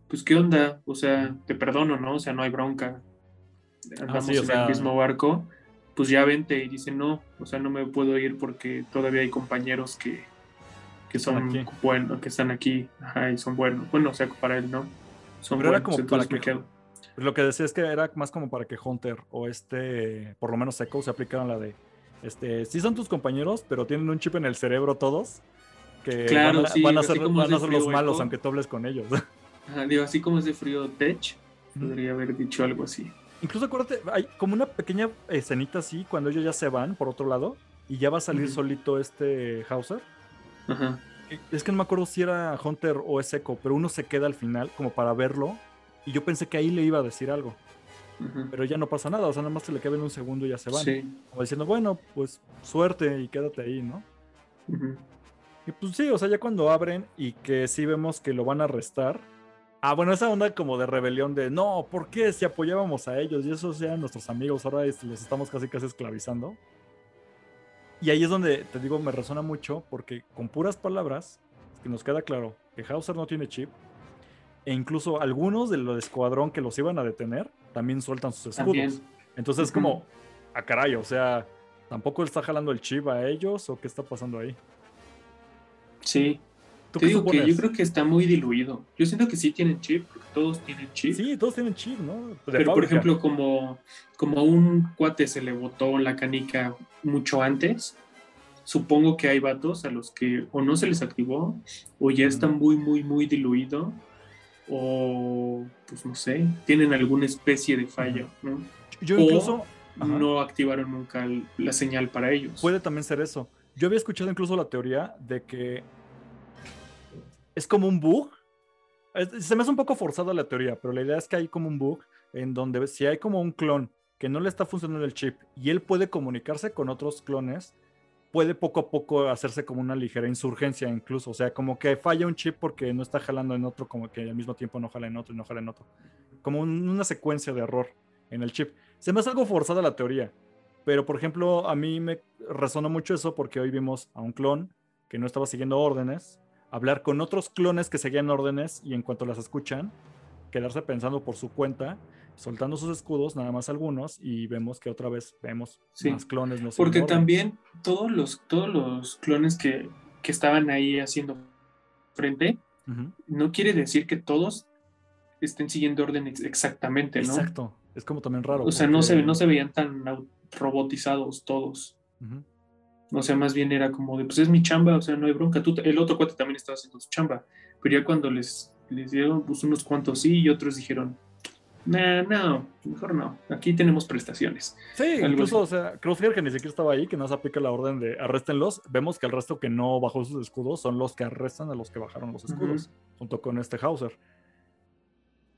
pues qué onda, o sea, te perdono, ¿no? O sea, no hay bronca, andamos Ah, sí, o en sea- el mismo barco, pues ya vente y dice, no, o sea, no me puedo ir porque todavía hay compañeros que, que son aquí. buenos, que están aquí, ajá, y son buenos, bueno, o sea, para él no, son Pero era buenos, como para entonces que- quedo. Pues lo que decía es que era más como para que Hunter o este, por lo menos Echo, se aplicaran la de, este, sí son tus compañeros, pero tienen un chip en el cerebro todos, que Claro, van a, sí, van a ser, van a ser los malos Echo. aunque tú hables con ellos. Ajá, digo, así como es de frío Tech, Ujú. podría haber dicho algo así. Incluso acuérdate, hay como una pequeña escenita así cuando ellos ya se van por otro lado y ya va a salir solito este Hauser. Ajá. Es que no me acuerdo si era Hunter o es Echo, pero uno se queda al final como para verlo y yo pensé que ahí le iba a decir algo, pero ya no pasa nada, o sea, nada más se le en un segundo y ya se van. Sí. Como diciendo, bueno, pues suerte y quédate ahí, ¿no? Y pues sí, o sea, ya cuando abren y que sí vemos que lo van a arrestar. Ah, bueno, esa onda como de rebelión de no, ¿por qué si apoyábamos a ellos y esos eran nuestros amigos, ahora los estamos casi casi esclavizando? Y ahí es donde te digo, me resuena mucho porque con puras palabras que nos queda claro que Hauser no tiene chip e incluso algunos de los escuadrón que los iban a detener también sueltan sus escudos. También. Entonces es como, a caray, o sea, tampoco él está jalando el chip a ellos o qué está pasando ahí. Sí. ¿Tú Te digo que yo creo que está muy diluido. Yo siento que sí tienen chip, porque todos tienen chip. Sí, todos tienen chip, ¿no? De pero por ejemplo, como, como a un cuate se le botó la canica mucho antes, supongo que hay vatos a los que o no se les activó o ya está muy, muy, muy diluido o pues no sé, tienen alguna especie de falla, ¿no? Yo O incluso... Ajá. no activaron nunca la señal para ellos. Puede también ser eso. Yo había escuchado incluso la teoría de que es como un bug. Se me hace un poco forzada la teoría, pero la idea es que hay como un bug en donde si hay como un clon que no le está funcionando el chip y él puede comunicarse con otros clones, puede poco a poco hacerse como una ligera insurgencia incluso. O sea, como que falla un chip porque no está jalando en otro, como que al mismo tiempo no jala en otro y no jala en otro. Como un- una secuencia de error en el chip. Se me hace algo forzada la teoría. Pero, por ejemplo, a mí me resonó mucho eso porque hoy vimos a un clon que no estaba siguiendo órdenes, hablar con otros clones que seguían órdenes y en cuanto las escuchan, quedarse pensando por su cuenta, soltando sus escudos, nada más algunos, y vemos que otra vez vemos Sí, más clones. No Porque también todos los, todos los clones que, que estaban ahí haciendo frente, no quiere decir que todos estén siguiendo órdenes exactamente, ¿no? Exacto. Es como también raro. O sea, no se, no se veían tan robotizados todos. Ujú. O sea, más bien era como de, pues es mi chamba, o sea, no hay bronca. Tú, el otro cuate también estaba haciendo su chamba. Pero ya cuando les, les dieron pues, unos cuantos sí y otros dijeron, nah, no, mejor no. Aquí tenemos prestaciones. Sí, Algo incluso, o sea, Crosshair que ni siquiera estaba ahí, que no se aplica la orden de arréstenlos. Vemos que el resto que no bajó sus escudos son los que arrestan a los que bajaron los escudos, junto con este Hauser.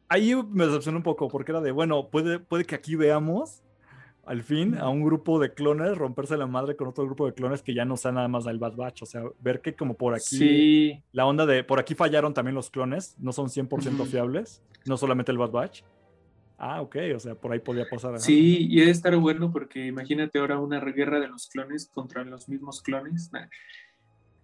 Ahí me decepcionó un poco, porque era de, bueno, puede, puede que aquí veamos al fin a un grupo de clones romperse la madre con otro grupo de clones que ya no sea nada más del Bad Batch. O sea, ver que como por aquí Sí, la onda de por aquí fallaron también los clones, no son 100% Ujú. fiables, no solamente el Bad Batch. Ah, ok, o sea, por ahí podía pasar. sí, y debe estar bueno porque imagínate ahora una guerra de los clones contra los mismos clones. nah,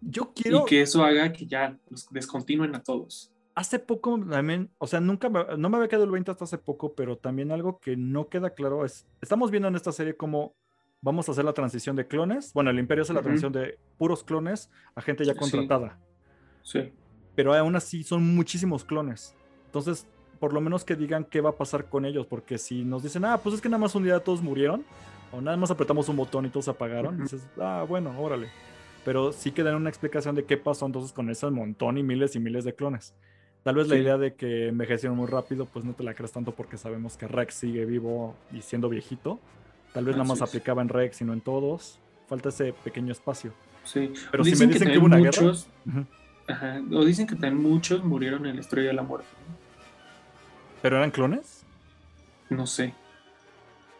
Yo quiero. Y que eso haga que ya los descontinúen a todos. Hace poco también, o sea, nunca me- no me había quedado el 20 hasta hace poco, pero también algo que no queda claro es, estamos viendo en esta serie cómo vamos a hacer la transición de clones. Bueno, el Imperio hace la transición de puros clones a gente ya contratada, Sí. pero aún así son muchísimos clones. Entonces, por lo menos que digan qué va a pasar con ellos, porque si nos dicen, ah, pues es que nada más un día todos murieron, o nada más apretamos un botón y todos se apagaron, dices, ah, bueno, órale. Pero sí que dan una explicación de qué pasó entonces con ese montón y miles y miles de clones. Tal vez la idea de que envejecieron muy rápido, pues no te la crees tanto porque sabemos que Rex sigue vivo y siendo viejito. Tal vez nada Así más es. aplicaba en Rex y no en todos. Falta ese pequeño espacio. Sí. Pero si me dicen que hubo una guerra- muchos, Ujú. ajá, o dicen que también muchos murieron en la estrella de la muerte. ¿Pero eran clones? No sé.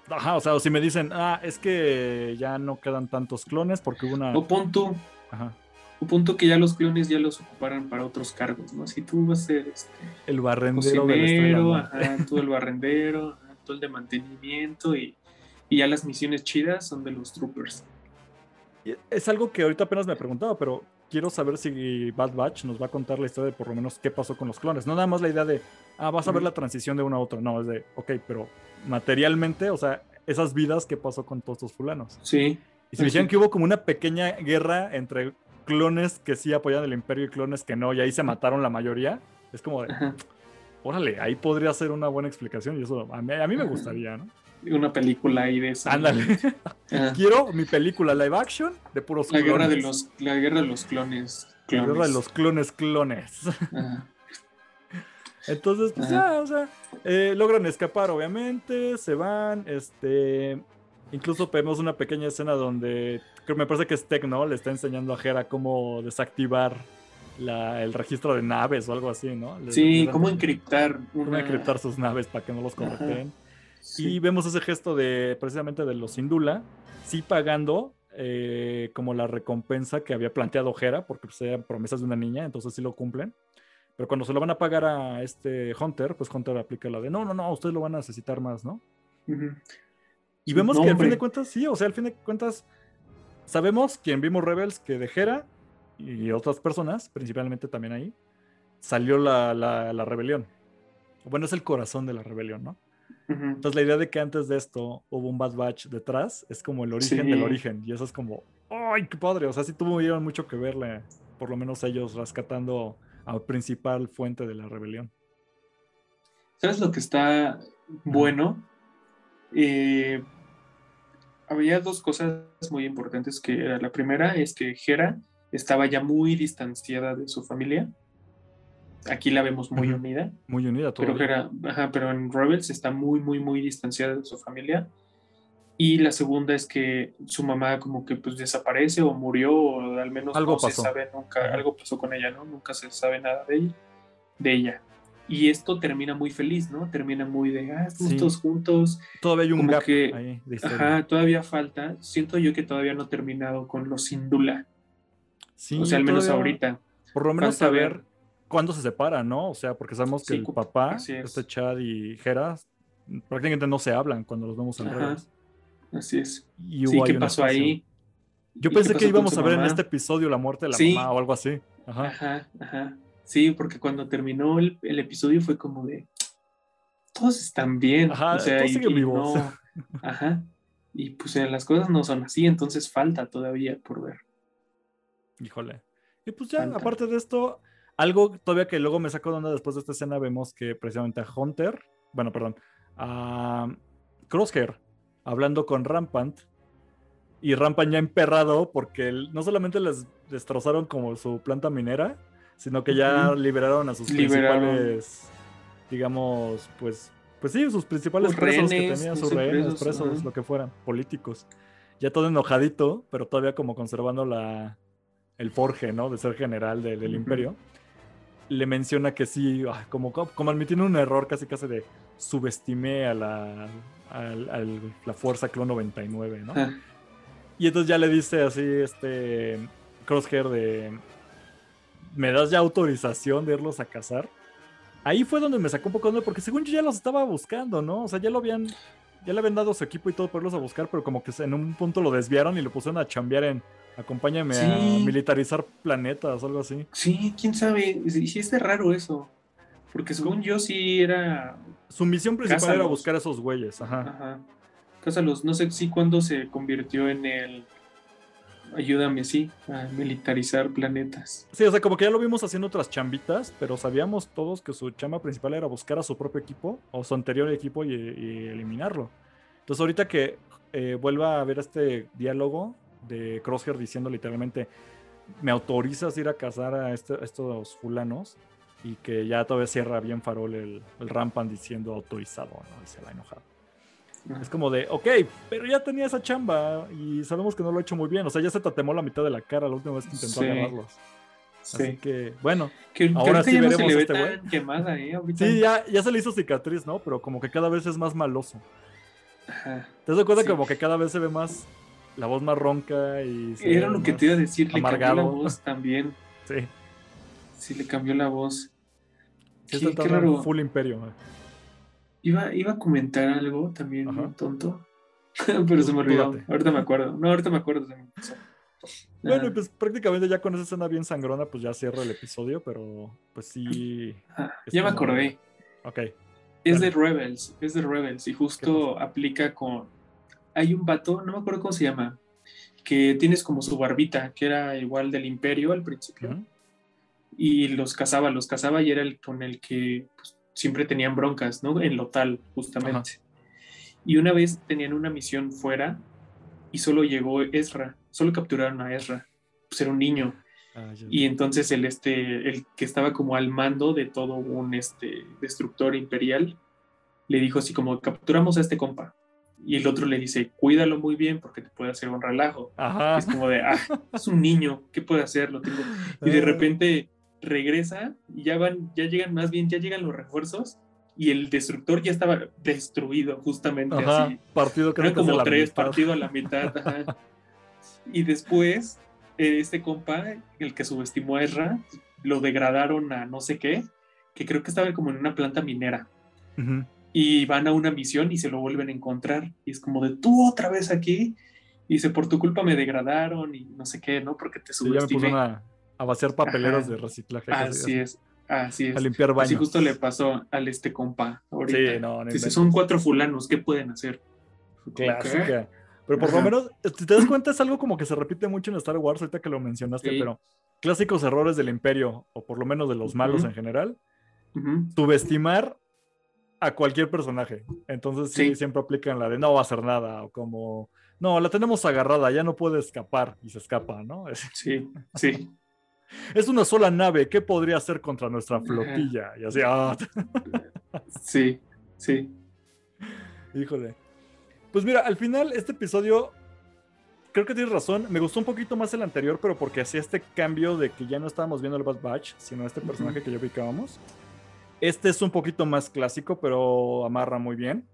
Ajá, o sea, o si me dicen, ah, es que ya no quedan tantos clones porque hubo una... O pon tú, Ajá. O pon tú que ya los clones ya los ocuparan para otros cargos, ¿no? Si tú vas a ser este, El barrendero cocinero, ajá, tú el barrendero, ajá, tú el de mantenimiento y, y ya las misiones chidas son de los troopers. Es algo que ahorita apenas me preguntaba, pero quiero saber si Bad Batch nos va a contar la historia de por lo menos qué pasó con los clones. No nada más la idea de, ah, vas a ver la transición de una a otra. No, es de, ok, pero materialmente, o sea, esas vidas que pasó con todos estos fulanos. Sí, Y si me Así. dijeran que hubo como una pequeña guerra entre clones que sí apoyan el imperio y clones que no, y ahí se mataron la mayoría, es como de, ajá. órale, ahí podría ser una buena explicación y eso a mí, a mí me gustaría, ¿no? una película ahí de eso. Ándale. Quiero mi película live action de puros La guerra de los, la guerra de los clones. La guerra de los clones clones. Ajá. Entonces, pues Ajá. ya, o sea, eh, logran escapar, obviamente, se van, este, incluso vemos una pequeña escena donde, creo, me parece que es Tecno, le está enseñando a Hera cómo desactivar la- el registro de naves o algo así, ¿no? Le- le Sí, dan- cómo encriptar cómo encriptar sus naves para que no los correten. Sí. Y vemos ese gesto de, precisamente, de los Indula, sí pagando eh, como la recompensa que había planteado Hera, porque pues, eran promesas de una niña, entonces sí lo cumplen. Pero cuando se lo van a pagar a este Hunter, pues Hunter aplica la de, no, no, no, ustedes lo van a necesitar más, ¿no? Ujú. Y vemos no, que al fin de cuentas, sí, o sea, al fin de cuentas, sabemos quien vimos Rebels que de Hera y otras personas, principalmente también ahí, salió la, la, la rebelión. Bueno, es el corazón de la rebelión, ¿no? Entonces la idea de que antes de esto hubo un Bad Batch detrás es como el origen Sí. del origen. Y eso es como, ¡ay, qué padre! O sea, sí tuvieron mucho que verle, por lo menos ellos rescatando a principal fuente de la rebelión. ¿Sabes lo que está bueno? Eh, había dos cosas muy importantes que era la primera es que Hera estaba ya muy distanciada de su familia aquí la vemos muy unida, Muy unida todo. pero, que era, ajá, pero en Rebels está muy, muy, muy distanciada de su familia. Y la segunda es que su mamá como que pues desaparece o murió o al menos Algo no pasó. se sabe nunca, algo pasó con ella, ¿no? Nunca se sabe nada de ella. De ella. Y esto termina muy feliz, ¿no? Termina muy de, ah, estamos Sí. todos juntos. Todavía hay un como gap que- ahí de. Ajá, todavía falta. Siento yo que todavía no ha terminado con los Sindula. Sí, o sea, al menos ahorita. Por lo menos falta saber ver. cuándo se separan, ¿no? O sea, porque sabemos que Sí, el papá, es. este Chad y Hera, prácticamente no se hablan cuando los vemos en Ajá. Así es. Y Sí, ¿qué pasó ahí? Yo ¿Y pensé que íbamos a ver en este episodio la muerte de la mamá o algo así. Ajá. Ajá, ajá. Sí, porque cuando terminó el, el episodio fue como de todos están bien. Ajá, o sea, todos y- siguen y vivos. no- ajá. Y pues eh, las cosas no son así, entonces falta todavía por ver. Híjole. Y pues ya, Falta. aparte de esto, algo todavía que luego me sacó de onda después de esta escena, vemos que precisamente a Hunter, bueno, perdón, a Crosshair, hablando con Rampant, y Rampant ya emperrado porque él- no solamente les destrozaron como su planta minera, sino que ya liberaron a sus Liberaron. principales, digamos, pues, pues sí, sus principales Sus presos que tenían, sus rehenes, presos, lo que fueran, políticos. Ya todo enojadito, pero todavía como conservando la, el forje, ¿no? De ser general de- del imperio. Le menciona que sí, ah, como, como admitiendo un error casi casi de subestimé a la, al- al- la fuerza Clon 99, ¿no? Y entonces ya le dice así, este, Crosshair de, ¿me das ya autorización de irlos a cazar? Ahí fue donde me sacó un poco de porque según yo ya los estaba buscando, ¿no? O sea, ya lo habían, ya le habían dado su equipo y todo para irlos a buscar, pero como que en un punto lo desviaron y lo pusieron a chambear en, acompáñame a militarizar planetas o algo así. Sí, quién sabe. Sí, sí está raro eso. Porque según yo sí era. Su misión principal era Cázalos. buscar a esos güeyes, ajá. Ajá. Cásalos. No sé si cuándo se convirtió en el. Ayúdame, sí, a militarizar planetas. Sí, o sea, como que ya lo vimos haciendo otras chambitas, pero sabíamos todos que su chamba principal era buscar a su propio equipo o su anterior equipo y, eliminarlo. Entonces, ahorita que eh, vuelva a ver este diálogo de Crosshair diciendo literalmente, me autorizas a ir a cazar a, este- a estos fulanos y que ya todavía cierra bien farol el, el Rampan diciendo autorizado, ¿no? Y se va enojado. Es como de, ok, pero ya tenía esa chamba y sabemos que no lo ha hecho muy bien. O sea, ya se tatemó la mitad de la cara la última vez que intentó Sí. agarrarlos. Así Sí. que, bueno, Que, Ahora sí veremos a este güey. ¿eh? Sí, ya, ya se le hizo cicatriz, ¿no? Pero como que cada vez es más maloso. Ajá. ¿Te das cuenta Sí. como que cada vez se ve más, la voz más ronca y... se Era lo que te iba a decir, le cambió la voz también. Sí, Sí, le cambió la voz. sí Qué- está qué raro. full imperio. ¿eh? Iba, iba a comentar algo también Ajá. tonto, pero se me olvidó. Ahorita me acuerdo. No, ahorita me acuerdo. me. Bueno, pues prácticamente ya con esa escena bien sangrona, pues ya cierra el episodio, pero pues sí... ah, ya me acordé. Ok. Es de Rebels, es de Rebels y justo aplica con... Hay un vato, no me acuerdo cómo se llama, que tienes como su barbita, que era igual del imperio al principio, y los cazaba, los cazaba y era el con el que pues, siempre tenían broncas, ¿no? En Lotal, justamente. Y una vez tenían una misión fuera y solo llegó Ezra, solo capturaron a Ezra, pues era un niño. Ah. Y entonces el, este, el que estaba como al mando de todo un este, destructor imperial le dijo así como, capturamos a este compa. Y el otro le dice, cuídalo muy bien porque te puede hacer un relajo. Ajá. es como de, ah, es un niño, ¿qué puede hacer? Lo tengo. Y de Ah. repente regresa y ya van, ya llegan, más bien, ya llegan los refuerzos y el destructor ya estaba destruido justamente Ajá, así. partido creo Eran como tres mitad. partidos a la mitad. ajá. y después, eh, este compa, el que subestimó a Ezra, lo degradaron a no sé qué, que creo que estaba como en una planta minera. Y van a una misión y se lo vuelven a encontrar. Y es como de tú otra vez aquí. Y dice, por tu culpa me degradaron y no sé qué, ¿no? Porque te Sí, ya me subestimé. A, vaciar papeleros Ajá. de reciclaje. así es, así es. A limpiar baños. Así justo le pasó al este compa ahorita. Sí, no, no Dice, son cuatro fulanos, ¿qué pueden hacer? Clásica. Pero por lo Ajá. menos, si te das cuenta, es algo como que se repite mucho en Star Wars, ahorita que lo mencionaste, Sí. pero clásicos errores del imperio, o por lo menos de los malos Ujú. en general, Ujú. subestimar a cualquier personaje. Entonces sí, Sí. siempre aplican la de no va a hacer nada, o como, no, la tenemos agarrada, ya no puede escapar, y se escapa, ¿no? Sí, sí. Es una sola nave, ¿qué podría hacer contra nuestra flotilla? Y así, ah. Sí, sí. Híjole. Pues mira, al final este episodio, creo que tienes razón, me gustó un poquito más el anterior, pero porque hacía este cambio de que ya no estábamos viendo el Bad Batch, sino este personaje que ya ubicábamos. Este es un poquito más clásico, pero amarra muy bien.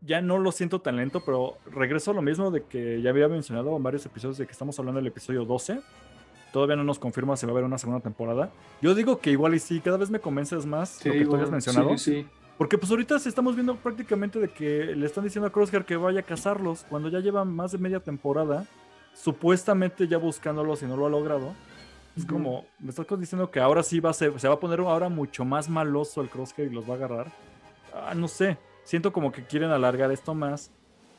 Ya no lo siento tan lento, pero regreso a lo mismo de que ya había mencionado en varios episodios de que estamos hablando del episodio 12. Todavía no nos confirma si va a haber una segunda temporada. Yo digo que igual y sí, cada vez me convences más lo que tú habías mencionado. Sí, sí. Porque pues ahorita estamos viendo prácticamente de que le están diciendo a Crosshair que vaya a cazarlos cuando ya lleva más de media temporada, supuestamente ya buscándolos y no lo ha logrado. Es como, me estás diciendo que ahora sí va a ser, se va a poner ahora mucho más maloso el Crosshair y los va a agarrar. Ah, no sé, siento como que quieren alargar esto más.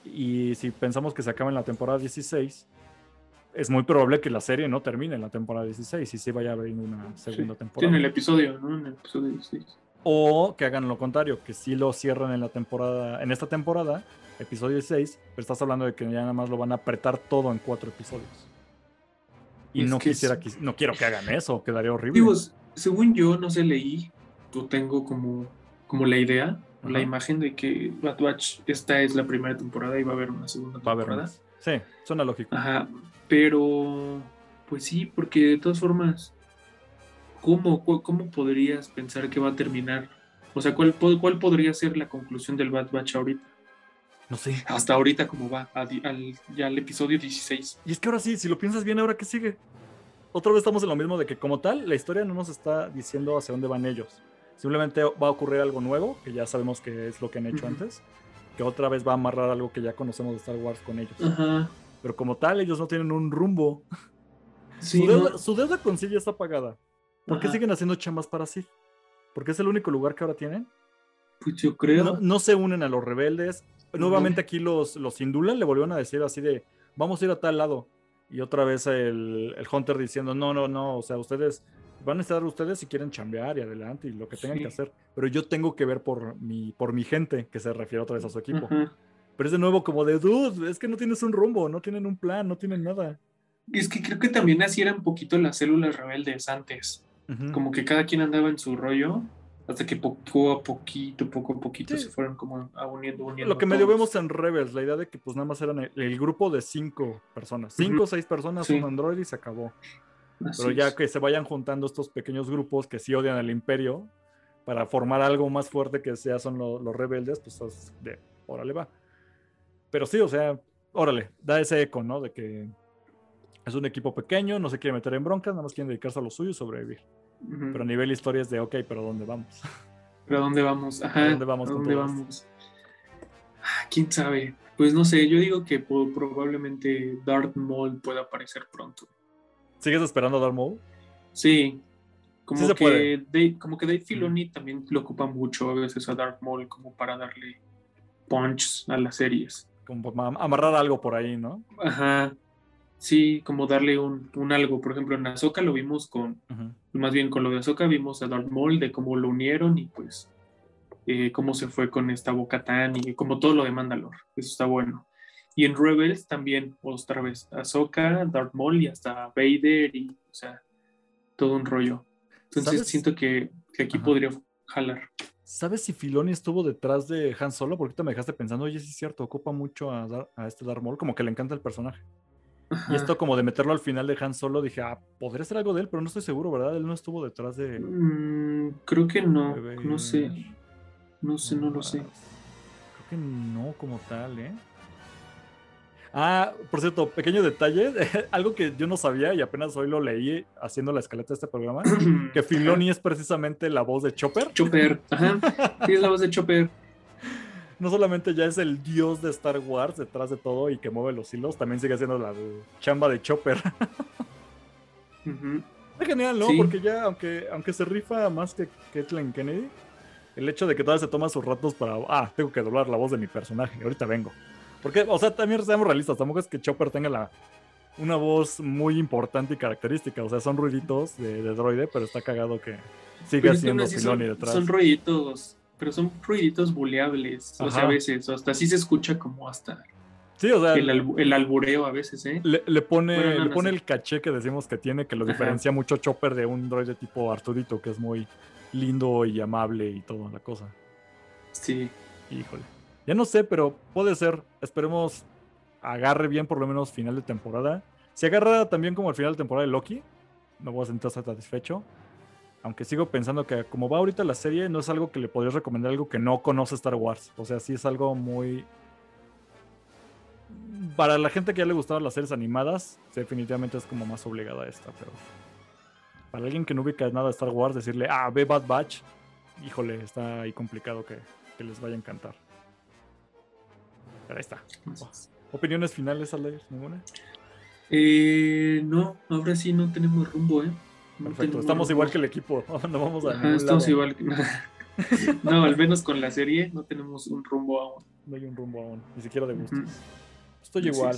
Y si pensamos que se acaba en la temporada 16, es muy probable que la serie no termine en la temporada 16 y sí vaya a haber una segunda temporada. En el episodio, ¿no? En el episodio 16. O que hagan lo contrario, que sí lo cierran en la temporada, en esta temporada, episodio 16, pero estás hablando de que ya nada más lo van a apretar todo en cuatro episodios. Y Es no quisiera, es- que- no quiero que hagan eso, quedaría horrible. Digo, según yo, no sé, leí, yo tengo como, como la idea, la Ajá. imagen de que Bad Batch, esta es la primera temporada y va a haber una segunda Va a haber temporada. más. Sí, suena lógico. Ajá, pero pues sí, porque de todas formas, ¿cómo, cómo podrías pensar que va a terminar? O sea, ¿cuál, ¿cuál podría ser la conclusión del Bad Batch ahorita? No sé. Hasta ahorita, ¿cómo va? Al, ya al episodio 16. Y es que ahora sí, si lo piensas bien, ahora qué sigue. Otra vez estamos en lo mismo de que como tal, la historia no nos está diciendo hacia dónde van ellos. Simplemente va a ocurrir algo nuevo, que ya sabemos que es lo que han hecho antes, que otra vez va a amarrar algo que ya conocemos de Star Wars con ellos. Ajá. Pero como tal, ellos no tienen un rumbo. Sí, su, deuda, ¿no? su deuda con sí ya está pagada. ¿Por qué siguen haciendo chambas para sí? Porque es el único lugar que ahora tienen. Pues yo creo. No, no se unen a los rebeldes. Nuevamente aquí los, los indulan, le volvieron a decir así de, vamos a ir a tal lado. Y otra vez el, el Hunter diciendo, no, no, no, o sea, ustedes van a estar ustedes si quieren chambear y adelante y lo que tengan Sí. que hacer. Pero yo tengo que ver por mi, por mi gente, que se refiere otra vez a su equipo. Ajá. Pero es de nuevo como de, dude, es que no tienes un rumbo, no tienen un plan, no tienen nada. Es que creo que también así eran un poquito las células rebeldes antes. Como que cada quien andaba en su rollo, hasta que poco a poquito, poco a poquito Sí. se fueron como a uniendo, uniendo. Lo que medio vemos en Rebels, la idea de que pues nada más eran el, el grupo de cinco personas. Cinco o seis personas, Sí. un android y se acabó. Así Pero ya es. que se vayan juntando estos pequeños grupos que sí odian al imperio para formar algo más fuerte que sea son lo- los rebeldes, pues es de órale va. Pero sí, o sea, órale, da ese eco, ¿no? De que es un equipo pequeño, no se quiere meter en broncas, nada más quieren dedicarse a lo suyo y sobrevivir. Pero a nivel historia es de, ok, pero ¿dónde vamos? ¿Pero a dónde vamos? Ajá, dónde vamos ¿a dónde vamos? Ah, ¿Quién sabe? Pues no sé, yo digo que probablemente Darth Maul pueda aparecer pronto. ¿Sigues esperando a Darth Maul? Sí, como Sí se que puede. Dave, como que Dave Filoni también lo ocupa mucho a veces a Darth Maul como para darle punch a las series. Como amarrar algo por ahí, ¿no? Ajá. Sí, como darle un, un algo. Por ejemplo, en Ahsoka lo vimos con, más bien con lo de Ahsoka vimos a Darth Maul de cómo lo unieron y pues eh, cómo se fue con esta Bo-Katan y como todo lo de Mandalore. Eso está bueno. Y en Rebels también, otra vez, Ahsoka, Darth Maul y hasta Vader y, o sea, todo un rollo. Entonces ¿Sabes? siento que, que aquí Ajá. podría jalar. ¿Sabes si Filoni estuvo detrás de Han Solo? Porque ahorita me dejaste pensando, oye, sí es cierto, ocupa mucho a, Dar- a este Darth Maul, como que le encanta el personaje. Y esto como de meterlo al final de Han Solo, dije, ah, podría ser algo de él, pero no estoy seguro, ¿verdad? Él no estuvo detrás de... Mm, creo que no, no sé, no sé, no lo sé. Creo que no como tal, ¿eh? Ah, por cierto, pequeño detalle, algo que yo no sabía y apenas hoy lo leí haciendo la escaleta de este programa, que Filoni es precisamente la voz de Chopper. Chopper, ajá, sí, es la voz de Chopper. No solamente ya es el dios de Star Wars detrás de todo y que mueve los hilos, también sigue siendo la chamba de Chopper. Está genial, ¿no? Sí. Porque ya, aunque, aunque se rifa más que Kathleen Kennedy, el hecho de que todavía se toma sus ratos para, ah, tengo que doblar la voz de mi personaje, ahorita vengo. Porque, o sea, también seamos realistas, tampoco es que Chopper tenga la, una voz muy importante y característica, o sea, son ruiditos de, de droide, pero está cagado que siga siendo Filoni son, detrás. son ruiditos, pero son ruiditos buleables, o sea, a veces, o hasta así se escucha como hasta Sí, o sea, el, el albureo a veces, ¿eh? Le, pone, le pone el caché que decimos que tiene, que lo diferencia mucho Chopper de un droide tipo Arturito, que es muy lindo y amable y toda la cosa. Sí. Híjole. Ya no sé, pero puede ser. Esperemos agarre bien por lo menos final de temporada. Si agarra también como el final de temporada de Loki, me voy a sentir satisfecho. Aunque sigo pensando que como va ahorita la serie, no es algo que le podría recomendar algo que no conoce Star Wars. O sea, sí es algo muy... Para la gente que ya le gustaban las series animadas, definitivamente es como más obligada esta, pero... Para alguien que no ubica nada de Star Wars, decirle, ah, ve Bad Batch, híjole, está ahí complicado que, les vaya a encantar. Pero ahí está. ¿Opiniones finales, Aldair? ¿Ninguna? Eh, no, ahora sí no tenemos rumbo, ¿eh? Perfecto, estamos igual que el equipo. No vamos a. estamos igual que. no, al menos con la serie no tenemos un rumbo aún. No hay un rumbo aún, ni siquiera de gustos. Estoy igual.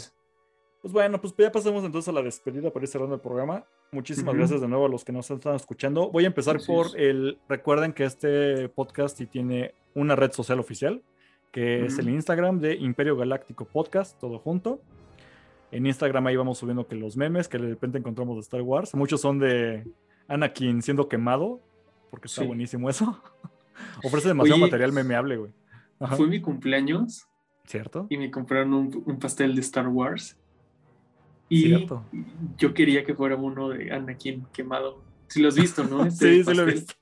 Pues bueno, pues ya pasemos entonces a la despedida para ir cerrando el programa. Muchísimas gracias de nuevo a los que nos están escuchando. Voy a empezar por el. Recuerden que este podcast sí tiene una red social oficial, que es el Instagram de Imperio Galáctico Podcast, todo junto. En Instagram ahí vamos subiendo que los memes que de repente encontramos de Star Wars. Muchos son de Anakin siendo quemado, porque está buenísimo eso. Ofrece demasiado material memeable, güey. Fue mi cumpleaños. ¿Cierto? Y me compraron un, pastel de Star Wars. Y yo quería que fuera uno de Anakin quemado. Si lo has visto, ¿no? Este sí, sí lo he visto.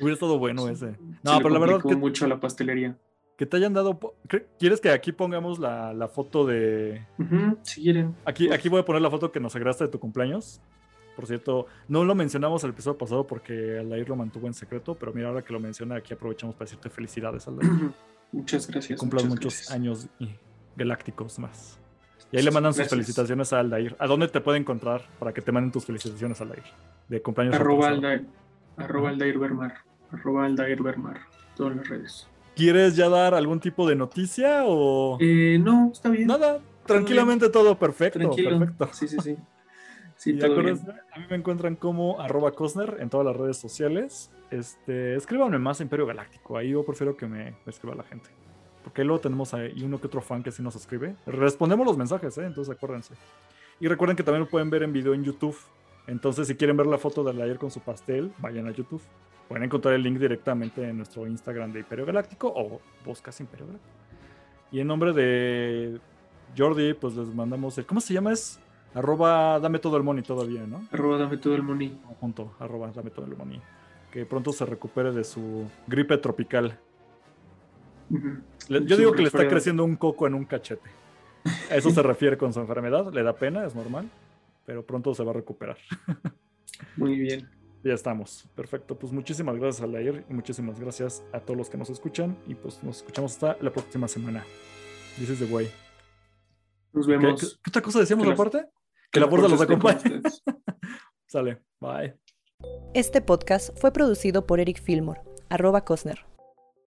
Hubiera estado bueno ese. No, pero la verdad que mucho la pastelería que te hayan dado. ¿Quieres que aquí pongamos la, foto de. si quieren. Aquí, aquí voy a poner la foto que nos agregaste de tu cumpleaños. Por cierto, no lo mencionamos el episodio pasado porque Aldair lo mantuvo en secreto, pero mira, ahora que lo menciona, aquí aprovechamos para decirte felicidades, Aldair. Muchas gracias. Cumplas muchos años galácticos más. Y ahí le mandan sus felicitaciones a Aldair. ¿A dónde te puede encontrar para que te manden tus felicitaciones, Aldair? De cumpleaños. Arroba Aldair, arroba Aldair Bermar. Arroba Aldair Bermar. Todas las redes. ¿Quieres ya dar algún tipo de noticia o...? Eh, no, está bien. Nada, tranquilamente todo perfecto. Perfecto. Sí, sí, sí. sí todo bien. A mí me encuentran como arroba Cosner en todas las redes sociales. Este, escríbanme más Imperio Galáctico. Ahí yo prefiero que me, escriba la gente. Porque luego tenemos ahí uno que otro fan que sí nos escribe. Respondemos los mensajes, ¿eh? entonces acuérdense. Y recuerden que también lo pueden ver en video en YouTube. Entonces, si quieren ver la foto del ayer con su pastel, vayan a YouTube. Pueden encontrar el link directamente en nuestro Instagram de Imperio Galáctico o buscas Imperio Galáctico. Y en nombre de Jordi, pues les mandamos el. ¿Cómo se llama? Es arroba dame todo el money todavía, ¿no? Arroba dame todo el money. Junto, arroba dame todo el money. Que pronto se recupere de su gripe tropical. yo digo que le está creciendo un coco en un cachete. A eso se refiere con su enfermedad. Le da pena, es normal. Pero pronto se va a recuperar. Muy bien. Ya estamos. Perfecto. Pues muchísimas gracias, Alair. Y muchísimas gracias a todos los que nos escuchan. Y pues nos escuchamos hasta la próxima semana. This is the way. Nos vemos. ¿Qué, otra cosa decíamos aparte? Que, la puerta los acompañe. Sale. Bye. Este podcast fue producido por Eric Fillmore, arroba Cosner.